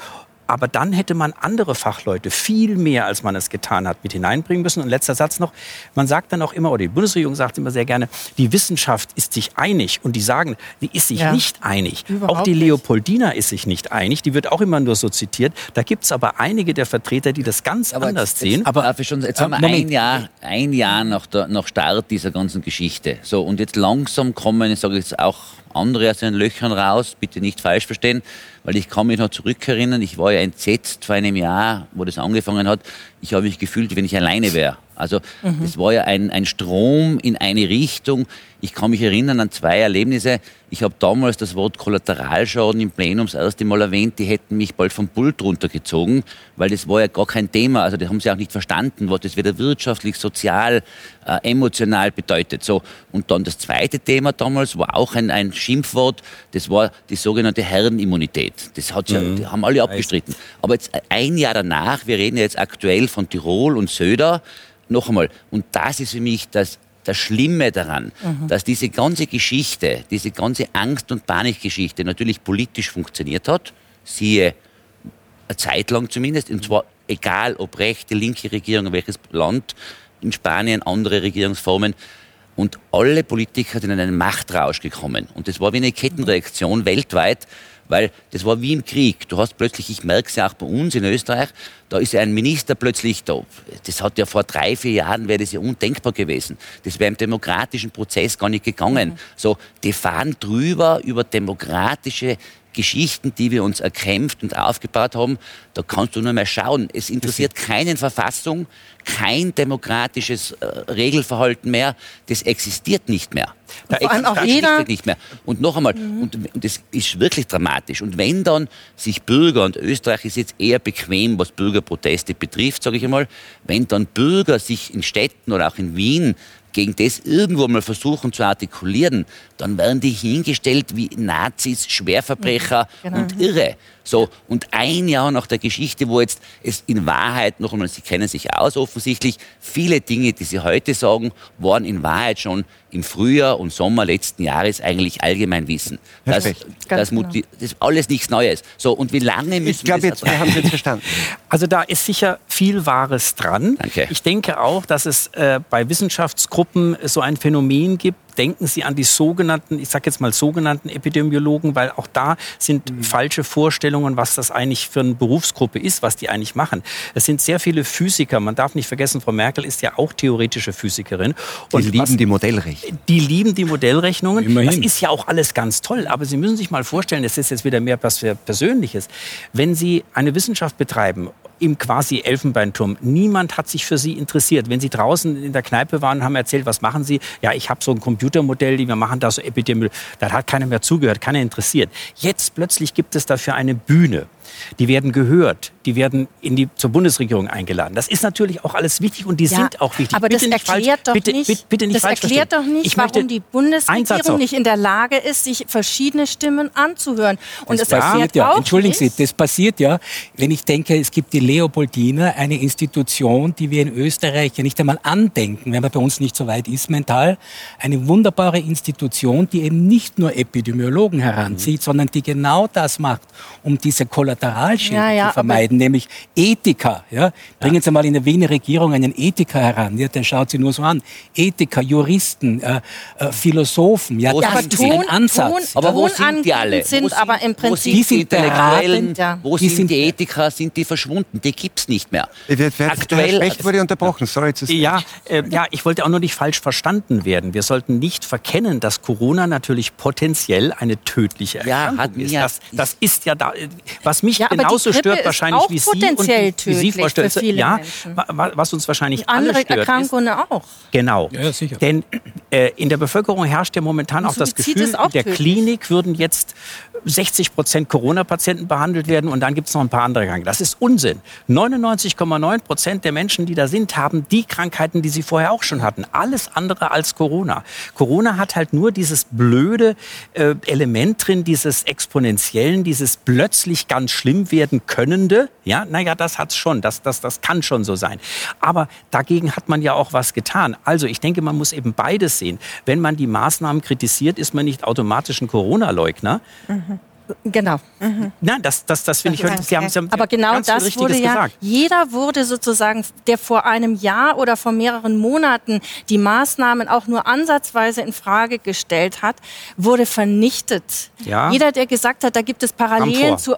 Aber dann hätte man andere Fachleute viel mehr, als man es getan hat, mit hineinbringen müssen. Und letzter Satz noch. Man sagt dann auch immer, oder die Bundesregierung sagt immer sehr gerne, die Wissenschaft ist sich einig. Und die sagen, die ist sich ja. nicht einig. Überhaupt auch die Leopoldina ist sich nicht einig. Die wird auch immer nur so zitiert. Da gibt es aber einige der Vertreter, die das ganz aber anders jetzt, sehen. aber darf schon, jetzt haben wir ein Jahr, ein Jahr nach, der, nach Start dieser ganzen Geschichte. So, und jetzt langsam kommen, ich sage jetzt auch andere aus den Löchern raus, bitte nicht falsch verstehen, weil ich kann mich noch zurückerinnern, ich war ja entsetzt vor einem Jahr, wo das angefangen hat. Ich habe mich gefühlt, wenn ich alleine wäre. Also mhm. es war ja ein, ein Strom in eine Richtung. Ich kann mich erinnern an zwei Erlebnisse. Ich habe damals das Wort Kollateralschaden im Plenum das erste Mal erwähnt. Die hätten mich bald vom Pult runtergezogen, weil das war ja gar kein Thema. Also das haben sie auch nicht verstanden, was das weder wirtschaftlich, sozial, äh, emotional bedeutet. So Und dann das zweite Thema damals war auch ein, ein Schimpfwort. Das war die sogenannte Herrenimmunität. Das hat ja, mhm. haben alle abgestritten. Aber jetzt ein Jahr danach, wir reden jetzt aktuell von Tirol und Söder, noch einmal, und das ist für mich das, das Schlimme daran, mhm. dass diese ganze Geschichte, diese ganze Angst- und Panikgeschichte natürlich politisch funktioniert hat, siehe eine Zeit lang zumindest, und zwar egal ob rechte, linke Regierung, welches Land, in Spanien andere Regierungsformen, und alle Politiker sind in einen Machtrausch gekommen. Und das war wie eine Kettenreaktion weltweit, weil das war wie im Krieg. Du hast plötzlich, ich merke es ja auch bei uns in Österreich, da ist ja ein Minister plötzlich da. Das hat ja vor drei, vier Jahren wäre das ja undenkbar gewesen. Das wäre im demokratischen Prozess gar nicht gegangen. Mhm. So, die fahren drüber über demokratische Geschichten, die wir uns erkämpft und aufgebaut haben, da kannst du nur mehr schauen. Es interessiert keinen Verfassung, kein demokratisches äh, Regelverhalten mehr. Das existiert nicht mehr. Da vor allem auch jeder nicht mehr. Und noch einmal, mhm. und, und das ist wirklich dramatisch. Und wenn dann sich Bürger, und Österreich ist jetzt eher bequem, was Bürgerproteste betrifft, sage ich einmal, wenn dann Bürger sich in Städten oder auch in Wien gegen das irgendwo mal versuchen zu artikulieren, dann werden die hingestellt wie Nazis, Schwerverbrecher mhm, genau. und Irre. So, und ein Jahr nach der Geschichte, wo jetzt es in Wahrheit, noch einmal, Sie kennen sich aus offensichtlich, viele Dinge, die Sie heute sagen, waren in Wahrheit schon im Frühjahr und Sommer letzten Jahres eigentlich allgemein wissen. Das, das, das, genau. das ist alles nichts Neues. So, und wie lange müssen ich glaub, wir jetzt, wir haben es jetzt verstanden. Also da ist sicher viel Wahres dran. Danke. Ich denke auch, dass es äh, bei Wissenschaftsgruppen so ein Phänomen gibt, denken Sie an die sogenannten, ich sage jetzt mal sogenannten Epidemiologen, weil auch da sind mhm. falsche Vorstellungen, was das eigentlich für eine Berufsgruppe ist, was die eigentlich machen. Es sind sehr viele Physiker. Man darf nicht vergessen, Frau Merkel ist ja auch theoretische Physikerin. Und die lieben was, die Modellrechnungen. Die lieben die Modellrechnungen. Immerhin. Das ist ja auch alles ganz toll. Aber Sie müssen sich mal vorstellen, das ist jetzt wieder mehr was für Persönliches. Wenn Sie eine Wissenschaft betreiben im quasi Elfenbeinturm. Niemand hat sich für sie interessiert. Wenn sie draußen in der Kneipe waren, haben erzählt, was machen sie? Ja, ich habe so ein Computermodell, die wir machen da so Epidemiologie. Da hat keiner mehr zugehört, keiner interessiert. Jetzt plötzlich gibt es dafür eine Bühne. Die werden gehört, die werden in die, zur Bundesregierung eingeladen. Das ist natürlich auch alles wichtig und die ja, sind auch wichtig. Aber bitte das erklärt falsch, doch bitte, nicht, bitte, bitte nicht das erklärt doch nicht, ich warum die Bundesregierung nicht in der Lage ist, sich verschiedene Stimmen anzuhören. Und das, das passiert ja. Auch Entschuldigen Sie, das passiert ja, wenn ich denke, es gibt die Leopoldina, eine Institution, die wir in Österreich ja nicht einmal andenken, wenn man bei uns nicht so weit ist mental. Eine wunderbare Institution, die eben nicht nur Epidemiologen heranzieht, mhm. sondern die genau das macht, um diese Kollateral Kollateralschäden ja, ja, zu vermeiden, nämlich Ethiker. Ja? Bringen Sie mal in der Wiener Regierung einen Ethiker heran, ja, der schaut Sie nur so an. Ethiker, Juristen, äh, äh, Philosophen, ja, das ist Ton, ein Ansatz. Ton, aber wo sind die alle? Sind wo sind, aber im Prinzip die sind Intellektuellen, ja. wo die sind die Ethiker, sind die verschwunden? Die gibt es nicht mehr. Aktuell Herr wurde unterbrochen, sorry. Zu ja, äh, ja, ich wollte auch nur nicht falsch verstanden werden. Wir sollten nicht verkennen, dass Corona natürlich potenziell eine tödliche Erkrankung ja, ist. Das, das ist ja da, was mich ja, genauso stört wahrscheinlich wie Sie und wie Sie vorstellen. Ja, Menschen. was uns wahrscheinlich alle stört. Erkrankungen ist, auch. Genau. Ja, sicher. Denn äh, in der Bevölkerung herrscht ja momentan auch das Gefühl, in der tödlich. Klinik würden jetzt 60 Prozent Corona-Patienten behandelt werden und dann gibt es noch ein paar andere Krankheiten. Das ist Unsinn. 99,9 Prozent der Menschen, die da sind, haben die Krankheiten, die sie vorher auch schon hatten. Alles andere als Corona. Corona hat halt nur dieses blöde äh, Element drin, dieses exponentiellen, dieses plötzlich ganz schlimm werden könnende. Ja, naja, das hat's schon. Das, das, das kann schon so sein. Aber dagegen hat man ja auch was getan. Also ich denke, man muss eben beides sehen. Wenn man die Maßnahmen kritisiert, ist man nicht automatisch ein Corona-Leugner. Mhm. Genau. Mhm. Nein, das, das, das finde ich, Sie haben, Sie haben Aber genau das wurde ja, gesagt. jeder wurde sozusagen, der vor einem Jahr oder vor mehreren Monaten die Maßnahmen auch nur ansatzweise in Frage gestellt hat, wurde vernichtet. Ja. Jeder, der gesagt hat, da gibt es Parallelen zu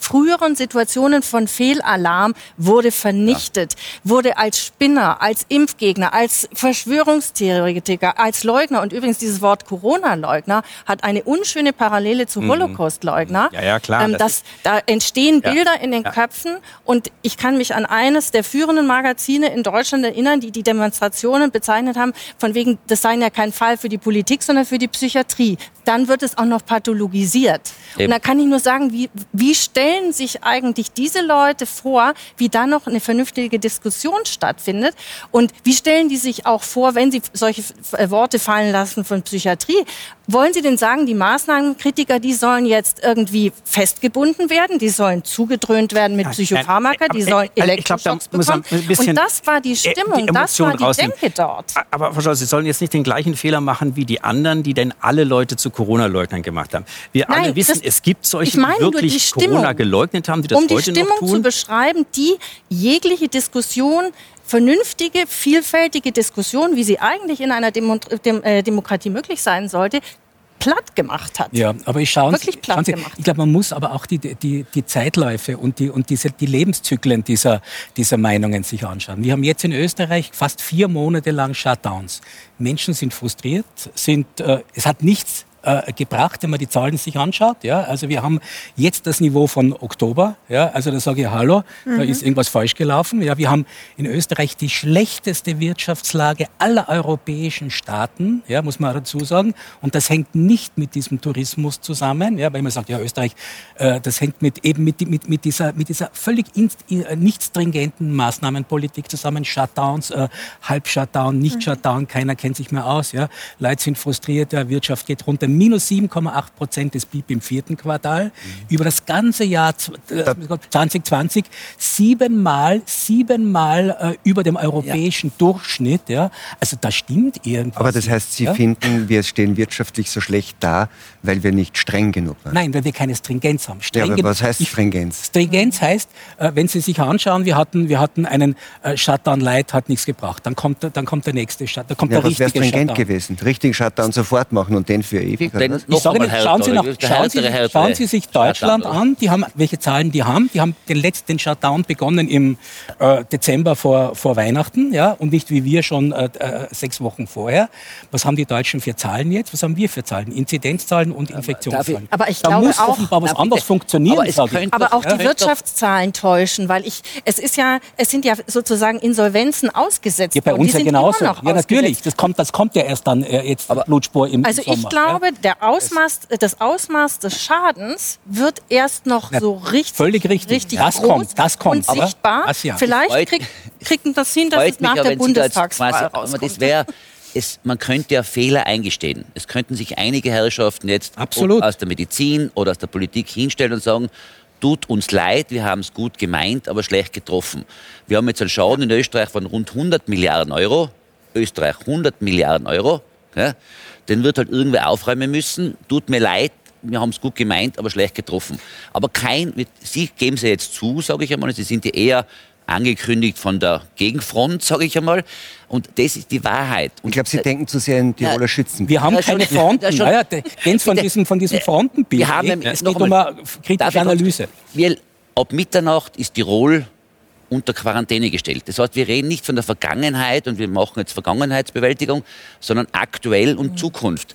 früheren Situationen von Fehlalarm wurde vernichtet, ja. wurde als Spinner, als Impfgegner, als Verschwörungstheoretiker, als Leugner und übrigens dieses Wort Corona-Leugner hat eine unschöne Parallele zu mhm. Holocaust-Leugner. Ja, ja, klar. Ähm, das, da entstehen Bilder ja. in den ja. Köpfen und ich kann mich an eines der führenden Magazine in Deutschland erinnern, die die Demonstrationen bezeichnet haben, von wegen, das sei ja kein Fall für die Politik, sondern für die Psychiatrie. Dann wird es auch noch pathologisiert. Eben. Und da kann ich nur sagen, wie, wie stellen sich eigentlich diese Leute vor, wie da noch eine vernünftige Diskussion stattfindet? Und wie stellen die sich auch vor, wenn sie solche äh, Worte fallen lassen von Psychiatrie? Wollen Sie denn sagen, die Maßnahmenkritiker, die sollen jetzt irgendwie festgebunden werden, die sollen zugedröhnt werden mit Psychopharmaka, die sollen Elektroschocks bekommen? Und das war die Stimmung, die das war die rausnehmen. Denke dort. Aber Frau Scholz, Sie sollen jetzt nicht den gleichen Fehler machen wie die anderen, die denn alle Leute zu Corona-Leugnern gemacht haben. Wir Nein, alle wissen, es gibt solche, die wirklich Corona Corona geleugnet haben, die das um heute die Stimmung noch tun? zu beschreiben, die jegliche Diskussion vernünftige, vielfältige Diskussion, wie sie eigentlich in einer Demo Dem äh, Demokratie möglich sein sollte, platt gemacht hat. Ja, aber ich schaue Wirklich platt schauen Sie, gemacht. Ich glaube, man muss aber auch die, die, die Zeitläufe und, die, und diese, die Lebenszyklen dieser, dieser Meinungen sich anschauen. Wir haben jetzt in Österreich fast vier Monate lang Shutdowns. Menschen sind frustriert, sind, äh, es hat nichts äh, gebracht, wenn man die Zahlen sich anschaut. Ja? Also wir haben jetzt das Niveau von Oktober. Ja? Also da sage ich Hallo, mhm. da ist irgendwas falsch gelaufen. Ja? Wir haben in Österreich die schlechteste Wirtschaftslage aller europäischen Staaten, ja, muss man dazu sagen. Und das hängt nicht mit diesem Tourismus zusammen, ja? weil man sagt, ja Österreich, äh, das hängt mit, eben mit, mit, mit, dieser, mit dieser völlig äh, nicht stringenten Maßnahmenpolitik zusammen. Shutdowns, äh, Halbshutdown, Nicht-Shutdown, mhm. keiner kennt sich mehr aus. Ja? Leute sind frustriert, ja, Wirtschaft geht runter minus 7,8 Prozent des BIP im vierten Quartal. Mhm. Über das ganze Jahr 2020 äh, siebenmal, siebenmal äh, über dem europäischen ja. Durchschnitt. Ja. Also da stimmt irgendwas. Aber das heißt, Sie ja? finden, wir stehen wirtschaftlich so schlecht da, weil wir nicht streng genug waren? Nein, weil wir keine Stringenz haben. Streng ja, aber was heißt Stringenz? Stringenz heißt, äh, wenn Sie sich anschauen, wir hatten, wir hatten einen äh, Shutdown Light, hat nichts gebracht. Dann kommt, dann kommt der nächste Shutdown. Dann kommt ja, der stringent Shutdown. gewesen? Richtigen Shutdown sofort machen und den für ewig? Den ich sage Ihnen, schauen Sie, nach, schauen, Sie, schauen Sie sich Deutschland an, die haben, welche Zahlen die haben. Die haben den letzten Shutdown begonnen im äh, Dezember vor, vor Weihnachten ja, und nicht wie wir schon äh, äh, sechs Wochen vorher. Was haben die Deutschen für Zahlen jetzt? Was haben wir für Zahlen? Inzidenzzahlen und Infektionszahlen. Aber ich da glaube muss auch, offenbar was anderes funktionieren. Aber, aber auch die Wirtschaftszahlen täuschen, weil ich, es ist ja, es sind ja sozusagen Insolvenzen ausgesetzt. Ja, bei uns ja genauso. Ja, natürlich. Das kommt, das kommt ja erst dann äh, jetzt aber, Blutspur im Also Sommer, ich glaube, ja? Der Ausmaß, das Ausmaß des Schadens wird erst noch ja, so richtig, völlig richtig, richtig das groß kommt, das kommt, und sichtbar. Das ja. Vielleicht krieg, kriegen das hin, dass es nach der Bundestagswahl das wäre es, man könnte ja Fehler eingestehen. Es könnten sich einige Herrschaften jetzt aus der Medizin oder aus der Politik hinstellen und sagen, tut uns leid, wir haben es gut gemeint, aber schlecht getroffen. Wir haben jetzt einen Schaden in Österreich von rund 100 Milliarden Euro. Österreich 100 Milliarden Euro. Ja den wird halt irgendwer aufräumen müssen. Tut mir leid, wir haben es gut gemeint, aber schlecht getroffen. Aber kein, Sie geben es ja jetzt zu, sage ich einmal, Sie sind ja eher angekündigt von der Gegenfront, sage ich einmal. Und das ist die Wahrheit. Und ich glaube, Sie denken zu sehr in Tiroler ja, Schützen. Wir haben ja, keine Fronten. Ja, naja, gehen von diesem, von diesem Frontenbild. Wir haben, es geht um eine kritische Analyse. Wir, ab Mitternacht ist Tirol unter Quarantäne gestellt. Das heißt, wir reden nicht von der Vergangenheit und wir machen jetzt Vergangenheitsbewältigung, sondern aktuell und Zukunft.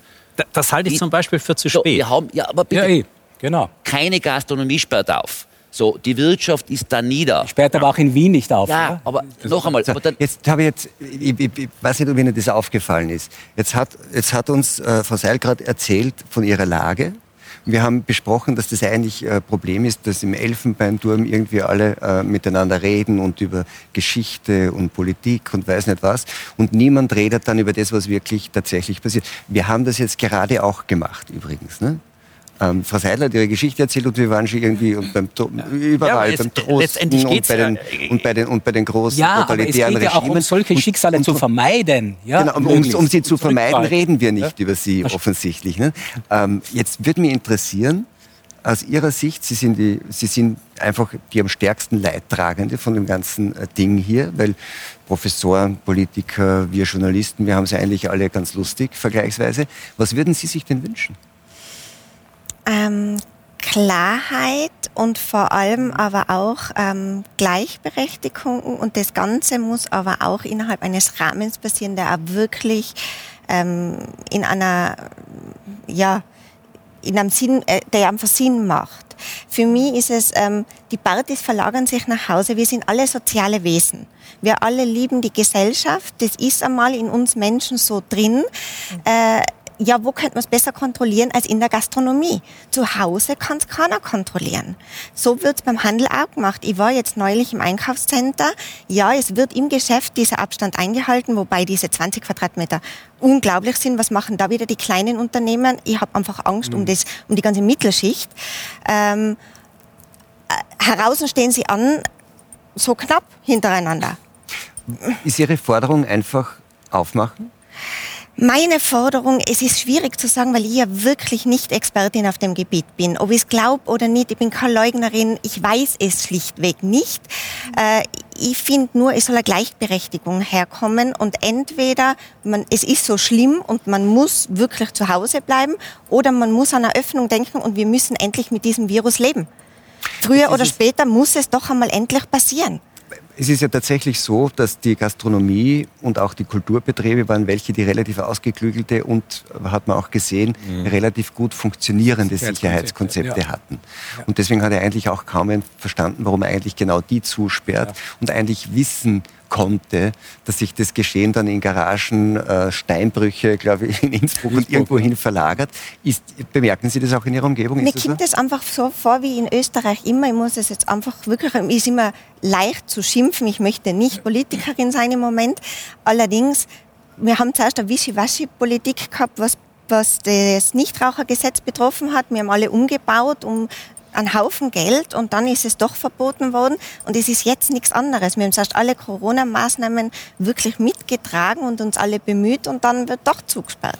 Das halte ich Die, zum Beispiel für zu spät. So, wir haben, ja, aber bitte, ja, eh, genau. keine Gastronomie sperrt auf. So, die Wirtschaft ist da nieder. Sperrt aber auch in Wien nicht auf. Ja, oder? aber noch einmal. So, jetzt habe ich jetzt, ich, ich, ich, weiß nicht, ob Ihnen das aufgefallen ist. Jetzt hat, jetzt hat uns äh, Frau Seil gerade erzählt von ihrer Lage wir haben besprochen, dass das eigentlich äh, Problem ist, dass im Elfenbeinturm irgendwie alle äh, miteinander reden und über Geschichte und Politik und weiß nicht was. Und niemand redet dann über das, was wirklich tatsächlich passiert. Wir haben das jetzt gerade auch gemacht übrigens. Ne? Ähm, Frau Seidler hat ihre Geschichte erzählt und wir waren schon irgendwie und beim, überall, ja, beim Trosten und bei, den, und, bei den, und bei den großen ja, totalitären aber es geht Regimen. Ja auch um solche Schicksale und, zu vermeiden. Ja, genau, um, um, um, sie zu vermeiden, reden wir nicht ja? über sie offensichtlich. Ne? Ähm, jetzt würde mich interessieren, aus Ihrer Sicht, Sie sind, die, Sie sind einfach die am stärksten Leidtragende von dem ganzen äh, Ding hier, weil Professoren, Politiker, wir Journalisten, wir haben sie eigentlich alle ganz lustig vergleichsweise. Was würden Sie sich denn wünschen? Ähm, Klarheit und vor allem aber auch ähm, Gleichberechtigung und das Ganze muss aber auch innerhalb eines Rahmens passieren, der auch wirklich ähm, in einer, ja, in einem Sinn, äh, der einfach Sinn macht. Für mich ist es, ähm, die Partys verlagern sich nach Hause. Wir sind alle soziale Wesen. Wir alle lieben die Gesellschaft. Das ist einmal in uns Menschen so drin. Äh, ja, wo könnte man es besser kontrollieren als in der Gastronomie? Zu Hause kann es keiner kontrollieren. So wird es beim Handel auch gemacht. Ich war jetzt neulich im Einkaufscenter. Ja, es wird im Geschäft dieser Abstand eingehalten, wobei diese 20 Quadratmeter unglaublich sind. Was machen da wieder die kleinen Unternehmen? Ich habe einfach Angst mhm. um, das, um die ganze Mittelschicht. Ähm, äh, heraus stehen sie an, so knapp hintereinander. Ist Ihre Forderung einfach aufmachen? Meine Forderung, es ist schwierig zu sagen, weil ich ja wirklich nicht Expertin auf dem Gebiet bin. Ob ich es glaube oder nicht, ich bin keine Leugnerin, ich weiß es schlichtweg nicht. Äh, ich finde nur, es soll eine Gleichberechtigung herkommen und entweder man, es ist so schlimm und man muss wirklich zu Hause bleiben oder man muss an eine Öffnung denken und wir müssen endlich mit diesem Virus leben. Früher oder später muss es doch einmal endlich passieren. Es ist ja tatsächlich so, dass die Gastronomie und auch die Kulturbetriebe waren welche, die relativ ausgeklügelte und, hat man auch gesehen, mhm. relativ gut funktionierende Sicherheitskonzepte ja. hatten. Und deswegen hat er eigentlich auch kaum verstanden, warum er eigentlich genau die zusperrt ja. und eigentlich wissen konnte, dass sich das Geschehen dann in Garagen, äh, Steinbrüche, glaube ich, in Innsbruck, und irgendwohin verlagert. Ist, bemerken Sie das auch in Ihrer Umgebung? Mir kommt das, so? einfach so vor wie in Österreich immer. Ich muss es jetzt einfach wirklich, ist immer leicht zu schimpfen. Ich möchte nicht Politikerin sein im Moment. Allerdings, wir haben zuerst eine Wischiwaschi-Politik gehabt, was was das Nichtrauchergesetz betroffen hat. Wir haben alle umgebaut, um einen Haufen Geld und dann ist es doch verboten worden und es ist jetzt nichts anderes. Wir haben zuerst alle Corona-Maßnahmen wirklich mitgetragen und uns alle bemüht und dann wird doch zugesperrt.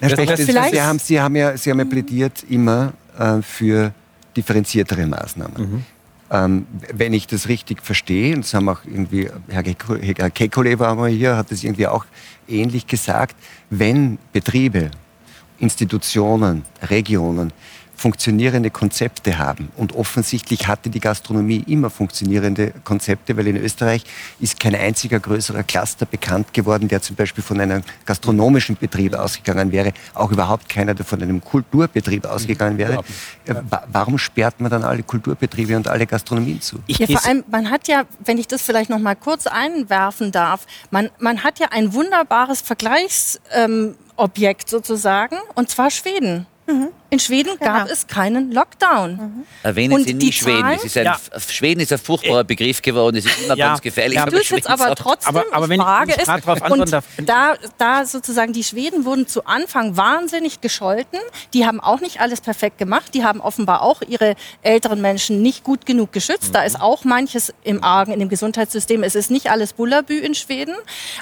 Herr Specht, Sie, haben, Sie, haben ja, Sie haben ja plädiert immer äh, für differenziertere Maßnahmen. Mhm. Ähm, wenn ich das richtig verstehe, und das haben auch irgendwie, Herr, Herr Kekulé war mal hier, hat das irgendwie auch ähnlich gesagt, wenn Betriebe, Institutionen, Regionen funktionierende Konzepte haben. Und offensichtlich hatte die Gastronomie immer funktionierende Konzepte, weil in Österreich ist kein einziger größerer Cluster bekannt geworden, der zum Beispiel von einem gastronomischen Betrieb ausgegangen wäre, auch überhaupt keiner, der von einem Kulturbetrieb ausgegangen wäre. Äh, warum sperrt man dann alle Kulturbetriebe und alle Gastronomien zu? Ja, vor allem, man hat ja, wenn ich das vielleicht noch mal kurz einwerfen darf, man, man hat ja ein wunderbares Vergleichsobjekt ähm, sozusagen, und zwar Schweden. Mhm. In Schweden genau. gab es keinen Lockdown. Mhm. Erwähnen und Sie nie Schweden. Ist ein, ja. Schweden ist ein furchtbarer Begriff geworden. Es ist immer ja. ganz gefährlich. Ja, ich jetzt aber trotzdem. Aber, aber wenn Frage ich, ist, drauf und darf. Da, da sozusagen die Schweden wurden zu Anfang wahnsinnig gescholten. Die haben auch nicht alles perfekt gemacht. Die haben offenbar auch ihre älteren Menschen nicht gut genug geschützt. Mhm. Da ist auch manches im Argen in dem Gesundheitssystem. Es ist nicht alles Bullabü in Schweden.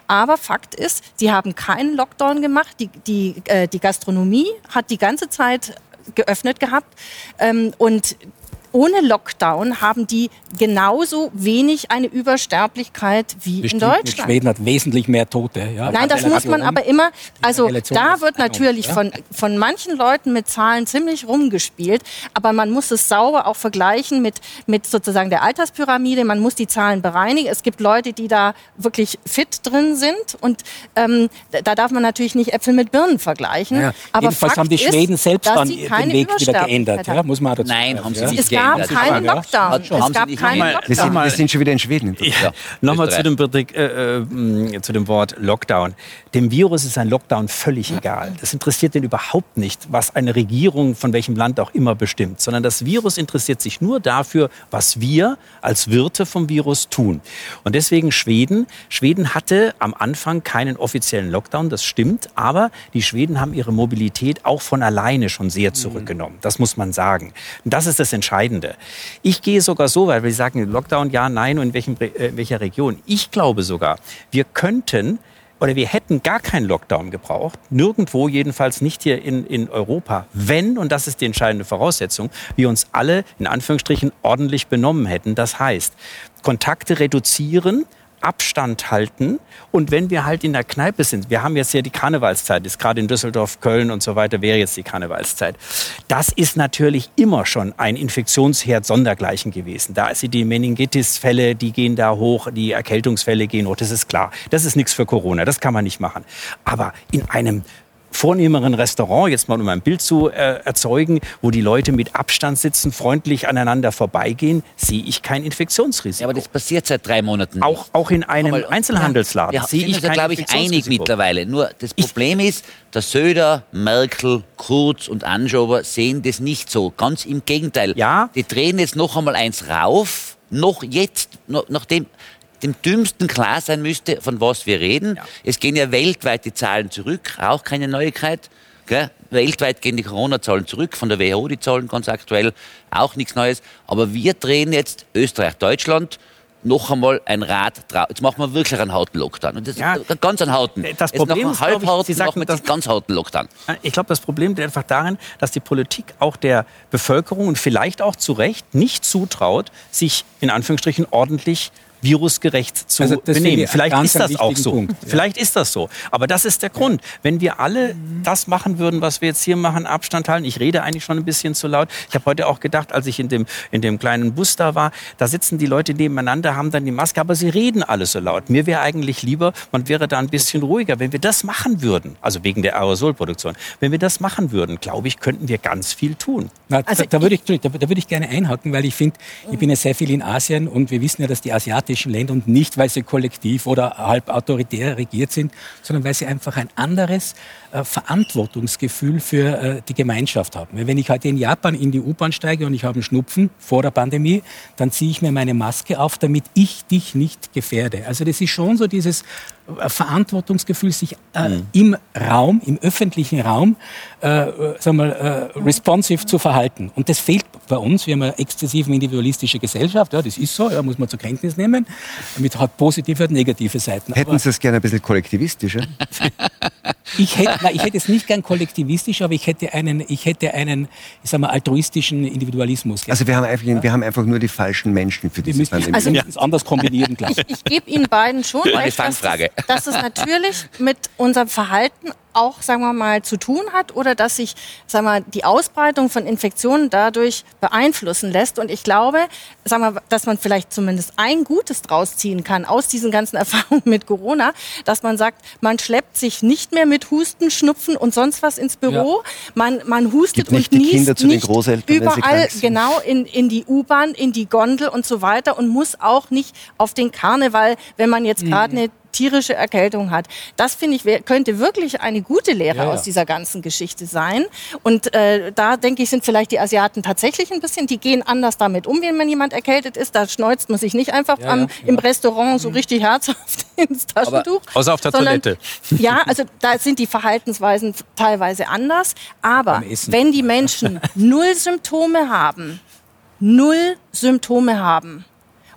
Aber Fakt ist, sie haben keinen Lockdown gemacht. Die, die, äh, die Gastronomie hat die ganze Zeit geöffnet gehabt. Ähm, und ohne Lockdown haben die genauso wenig eine Übersterblichkeit wie Bestimmt in Deutschland. Schweden hat wesentlich mehr Tote. Ja, Nein, das muss man aber immer, also da wird natürlich von, von manchen Leuten mit Zahlen ziemlich rumgespielt, aber man muss es sauber auch vergleichen mit, mit sozusagen der Alterspyramide, man muss die Zahlen bereinigen. Es gibt Leute, die da wirklich fit drin sind und ähm, da darf man natürlich nicht Äpfel mit Birnen vergleichen. Ja, aber Jedenfalls Fakt haben die Schweden ist, selbst dann den Weg wieder geändert. Ja, muss man dazu Nein, haben sie nicht gab keinen Lockdown. Es gab keinen Lockdown. Wir sind, wir sind schon wieder in Schweden. Ja. Nochmal zu dem, äh, äh, zu dem Wort Lockdown. Dem Virus ist ein Lockdown völlig egal. Das interessiert den überhaupt nicht, was eine Regierung von welchem Land auch immer bestimmt, sondern das Virus interessiert sich nur dafür, was wir als Wirte vom Virus tun. Und deswegen Schweden. Schweden hatte am Anfang keinen offiziellen Lockdown, das stimmt, aber die Schweden haben ihre Mobilität auch von alleine schon sehr zurückgenommen. Das muss man sagen. Und das ist das Entscheidende. Entscheidende. Ich gehe sogar so weit, weil Sie sagen, Lockdown ja, nein und in, welchem, äh, welcher Region. Ich glaube sogar, wir könnten oder wir hätten gar keinen Lockdown gebraucht, nirgendwo, jedenfalls nicht hier in, in Europa, wenn, und das ist die entscheidende Voraussetzung, wir uns alle in Anführungsstrichen ordentlich benommen hätten. Das heißt, Kontakte reduzieren, Abstand halten. Und wenn wir halt in der Kneipe sind, wir haben jetzt ja die Karnevalszeit, ist gerade in Düsseldorf, Köln und so weiter, wäre jetzt die Karnevalszeit. Das ist natürlich immer schon ein Infektionsherd sondergleichen gewesen. Da sind die Meningitis-Fälle, die gehen da hoch, die Erkältungsfälle gehen hoch, das ist klar. Das ist nichts für Corona, das kann man nicht machen. Aber in einem vornehmeren Restaurant, jetzt mal um ein Bild zu äh, erzeugen, wo die Leute mit Abstand sitzen, freundlich aneinander vorbeigehen, sehe ich kein Infektionsrisiko. Ja, aber das passiert seit drei Monaten. Auch, auch in einem Mal, Einzelhandelsladen Wir sehe ich ja, kein glaube ich, einig mittlerweile. Nur das Problem ist, der Söder, Merkel, Kurz und Anschober sehen das nicht so. Ganz im Gegenteil. Ja. Die drehen jetzt noch einmal eins rauf, noch jetzt, noch, nachdem dem dümmsten klar sein müsste, von was wir reden. Es gehen ja weltweit die Zahlen zurück, auch keine Neuigkeit. Gell? Weltweit gehen die Corona-Zahlen zurück, von der WHO die Zahlen ganz aktuell, auch nichts Neues. Aber wir drehen jetzt Österreich, Deutschland noch einmal ein Rad drauf. Jetzt machen wir wirklich einen harten Lockdown. Und das Ja. ist ganz einen harten. Das Jetzt Problem ist, glaub ich, Sie sagten, machen wir dass- jetzt ganz harten Lockdown. Ich glaube, das Problem liegt einfach darin, dass die Politik auch der Bevölkerung und vielleicht auch zu Recht nicht zutraut, sich in Anführungsstrichen ordentlich virusgerecht zu Also benehmen. ich Vielleicht ist das auch so. Punkt, ja. Vielleicht ist das so. Aber das ist der Grund. Wenn wir alle das machen würden, was wir jetzt hier machen, Abstand halten. Ich rede eigentlich schon ein bisschen zu laut. Ich habe heute auch gedacht, als ich in dem, in dem kleinen Bus da war, da sitzen die Leute nebeneinander, haben dann die Maske, aber sie reden alle so laut. Mir wäre eigentlich lieber, man wäre da ein bisschen ruhiger. Wenn wir das machen würden, also wegen der Aerosolproduktion, wenn wir das machen würden, glaube ich, könnten wir ganz viel tun. Na, Also da, da, würde ich, da, da würde ich gerne einhaken, weil ich finde, ich bin ja sehr viel in Asien und wir wissen ja, dass die asiatischen Länder und nicht, weil sie kollektiv oder halb autoritär regiert sind, sondern weil sie einfach ein anderes äh, Verantwortungsgefühl für äh, die Gemeinschaft haben. Wenn ich heute in Japan in die U-Bahn steige und ich habe einen Schnupfen vor der Pandemie, dann ziehe ich mir meine Maske auf, damit ich dich nicht gefährde. Also das ist schon so dieses äh, Verantwortungsgefühl, sich äh, im Raum, im öffentlichen Raum, äh, äh, sagen wir, mal, äh, responsive zu verhalten. Und das fehlt bei uns. Wir haben eine exzessiv individualistische Gesellschaft. Ja, das ist so, ja, muss man zur Kenntnis nehmen. Mit hat positive und negative Seiten. Hätten Aber Sie es gerne ein bisschen kollektivistischer? ich hätte, nein, ich hätte es nicht gern kollektivistisch, aber ich hätte einen, ich hätte einen, ich sag mal, altruistischen Individualismus. gern. Also wir haben einfach, wir haben einfach nur die falschen Menschen für wir diese müssen Pandemie. Also- es anders kombinieren, klar. Ich, ich gebe Ihnen beiden schon Eine recht, dass, dass es natürlich mit unserem Verhalten auch, sagen wir mal, zu tun hat oder dass sich, sagen wir, die Ausbreitung von Infektionen dadurch beeinflussen lässt. Und ich glaube, sagen wir, dass man vielleicht zumindest ein Gutes draus ziehen kann aus diesen ganzen Erfahrungen mit Corona, dass man sagt, man schleppt sich nicht mehr mit Husten, Schnupfen und sonst was ins Büro. Man, man hustet Gibt nicht und die niest Kinder zu den Großeltern, überall genau in, in die U-Bahn, in die Gondel und so weiter und muss auch nicht auf den Karneval, wenn man jetzt gerade Mhm. eine tierische Erkältung hat. Das finde ich könnte wirklich eine gute Lehre Ja, aus dieser ganzen Geschichte sein. Und äh, da denke ich, sind vielleicht die Asiaten tatsächlich ein bisschen, die gehen anders damit um, wenn man jemand erkältet ist. Da schneuzt man sich nicht einfach am, im. Restaurant so richtig herzhaft ins Taschentuch. Außer auf der sondern- Toilette. Ja, also da sind die Verhaltensweisen teilweise anders. Aber wenn die Menschen null Symptome haben, null Symptome haben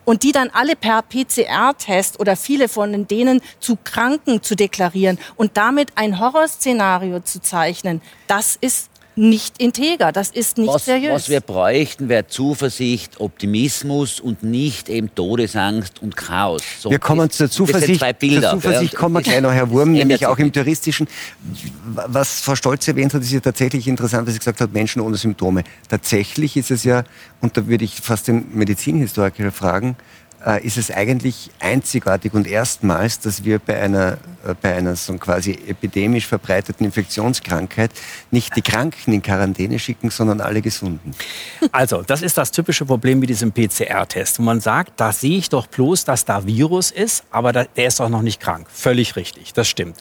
und die dann alle per PCR-Test oder viele von denen zu Kranken zu deklarieren und damit ein Horrorszenario zu zeichnen, das ist nicht integer, das ist nicht was, seriös. was wir bräuchten, wäre Zuversicht, Optimismus und nicht eben Todesangst und Chaos. So, Wir kommen das- zur Zuversicht. zwei Bilder, zur Zuversicht gell? kommen wir gleich noch, Herr Wurm, nämlich auch im. Touristischen. Was Frau Stolz erwähnt hat, ist ja tatsächlich interessant, dass sie gesagt hat, Menschen ohne Symptome. Tatsächlich ist es ja, und da würde ich fast den Medizinhistoriker fragen, äh, ist es eigentlich einzigartig und erstmals, dass wir bei einer, äh, bei einer so quasi epidemisch verbreiteten Infektionskrankheit nicht die Kranken in Quarantäne schicken, sondern alle Gesunden. Also, das ist das typische Problem mit diesem PCR-Test. Man sagt, da sehe ich doch bloß, dass da Virus ist, aber da, der ist doch noch nicht krank. Völlig richtig, das stimmt.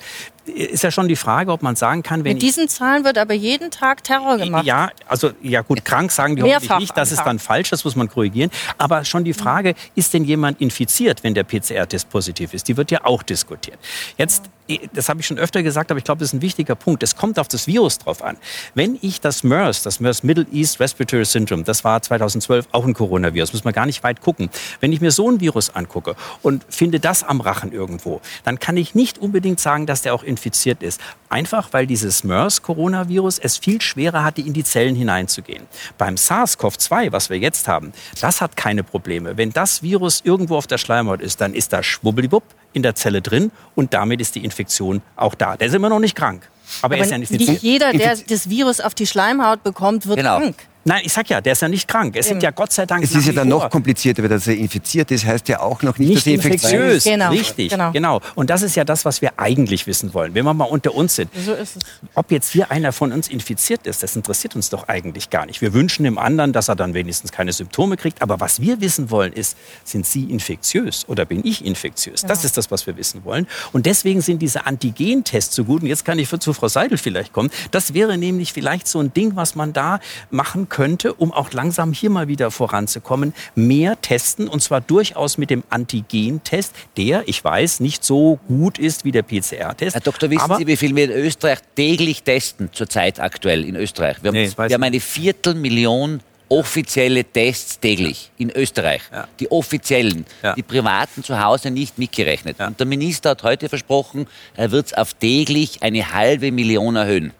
Ist ja schon die Frage, ob man sagen kann, wenn Mit diesen Zahlen wird aber jeden Tag Terror gemacht. Ja, also ja gut, krank sagen die Mehrfach hoffentlich nicht, das ist dann falsch, das muss man korrigieren. Aber schon die Frage, ist denn jemand infiziert, wenn der PCR-Test positiv ist, die wird ja auch diskutiert. Jetzt das habe ich schon öfter gesagt, aber ich glaube, das ist ein wichtiger Punkt. Es kommt auf das Virus drauf an. Wenn ich das MERS, das MERS Middle East Respiratory Syndrome, das war 2012 auch ein Coronavirus, muss man gar nicht weit gucken. Wenn ich mir so ein Virus angucke und finde das am Rachen irgendwo, dann kann ich nicht unbedingt sagen, dass der auch infiziert ist. Einfach, weil dieses MERS-Coronavirus es viel schwerer hatte, in die Zellen hineinzugehen. Beim SARS-CoV-2, was wir jetzt haben, das hat keine Probleme. Wenn das Virus irgendwo auf der Schleimhaut ist, dann ist da schwubbelibupp in der Zelle drin und damit ist die Infektion auch da. Der ist immer noch nicht krank. Aber, Aber er ist ja nicht, nicht jeder, der das Virus auf die Schleimhaut bekommt, wird Genau. krank. Nein, ich sag ja, der ist ja nicht krank. Es sind ja Gott sei Dank Es ist ja dann noch komplizierter, weil dass er infiziert ist, heißt ja auch noch nicht, dass nicht er infektiös infektiös. Genau, Richtig, genau. genau. Und das ist ja das, was wir eigentlich wissen wollen. Wenn wir mal unter uns sind. So ist es. Ob jetzt hier einer von uns infiziert ist, das interessiert uns doch eigentlich gar nicht. Wir wünschen dem anderen, dass er dann wenigstens keine Symptome kriegt. Aber was wir wissen wollen, ist, sind Sie infektiös oder bin ich infektiös? Das ist das, was wir wissen wollen. Und deswegen sind diese Antigentests so gut. Und jetzt kann ich zu Frau Seidel vielleicht kommen. Das wäre nämlich vielleicht so ein Ding, was man da machen könnte, um auch langsam hier mal wieder voranzukommen. Mehr testen und zwar durchaus mit dem Antigentest, der, ich weiß, nicht so gut ist wie der PCR-Test. Herr Doktor, wissen Sie, wie viel wir in Österreich täglich testen, zurzeit aktuell in Österreich? Wir haben, Nee, wir haben eine Viertelmillion offizielle Tests täglich in Österreich. Ja. Die offiziellen, Ja. die privaten zu Hause nicht mitgerechnet. Ja. Und der Minister hat heute versprochen, er wird es auf täglich eine halbe Million erhöhen.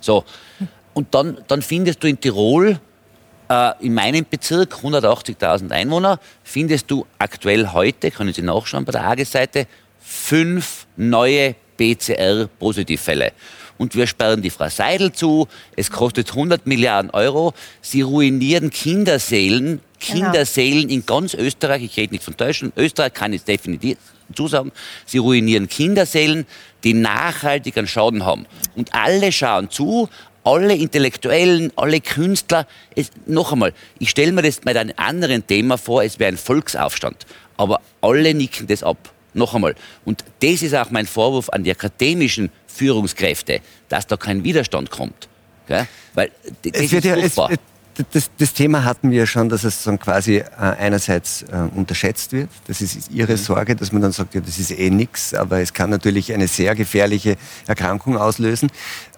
So. Und dann, dann findest du in Tirol, äh, in meinem Bezirk, 180.000 Einwohner, findest du aktuell heute, können Sie nachschauen bei der AGE-Seite, fünf neue PCR-Positivfälle. Und wir sperren die Frau Seidel zu. Es kostet 100 Milliarden Euro. Sie ruinieren Kinderseelen, Kinderseelen in ganz Österreich. Ich rede nicht von Deutschland. Österreich kann ich definitiv zusagen. Sie ruinieren Kinderseelen, die nachhaltig einen Schaden haben. Und alle schauen zu. Alle Intellektuellen, alle Künstler. Es, noch einmal, ich stelle mir das mit einem anderen Thema vor, es wäre ein Volksaufstand. Aber alle nicken das ab. Noch einmal. Und das ist auch mein Vorwurf an die akademischen Führungskräfte, dass da kein Widerstand kommt. Gell? Weil das Es wird ist ja, es. Das, das Thema hatten wir ja schon, dass es dann quasi äh, einerseits äh, unterschätzt wird. Das ist Ihre Sorge, dass man dann sagt, ja, das ist eh nichts, aber es kann natürlich eine sehr gefährliche Erkrankung auslösen.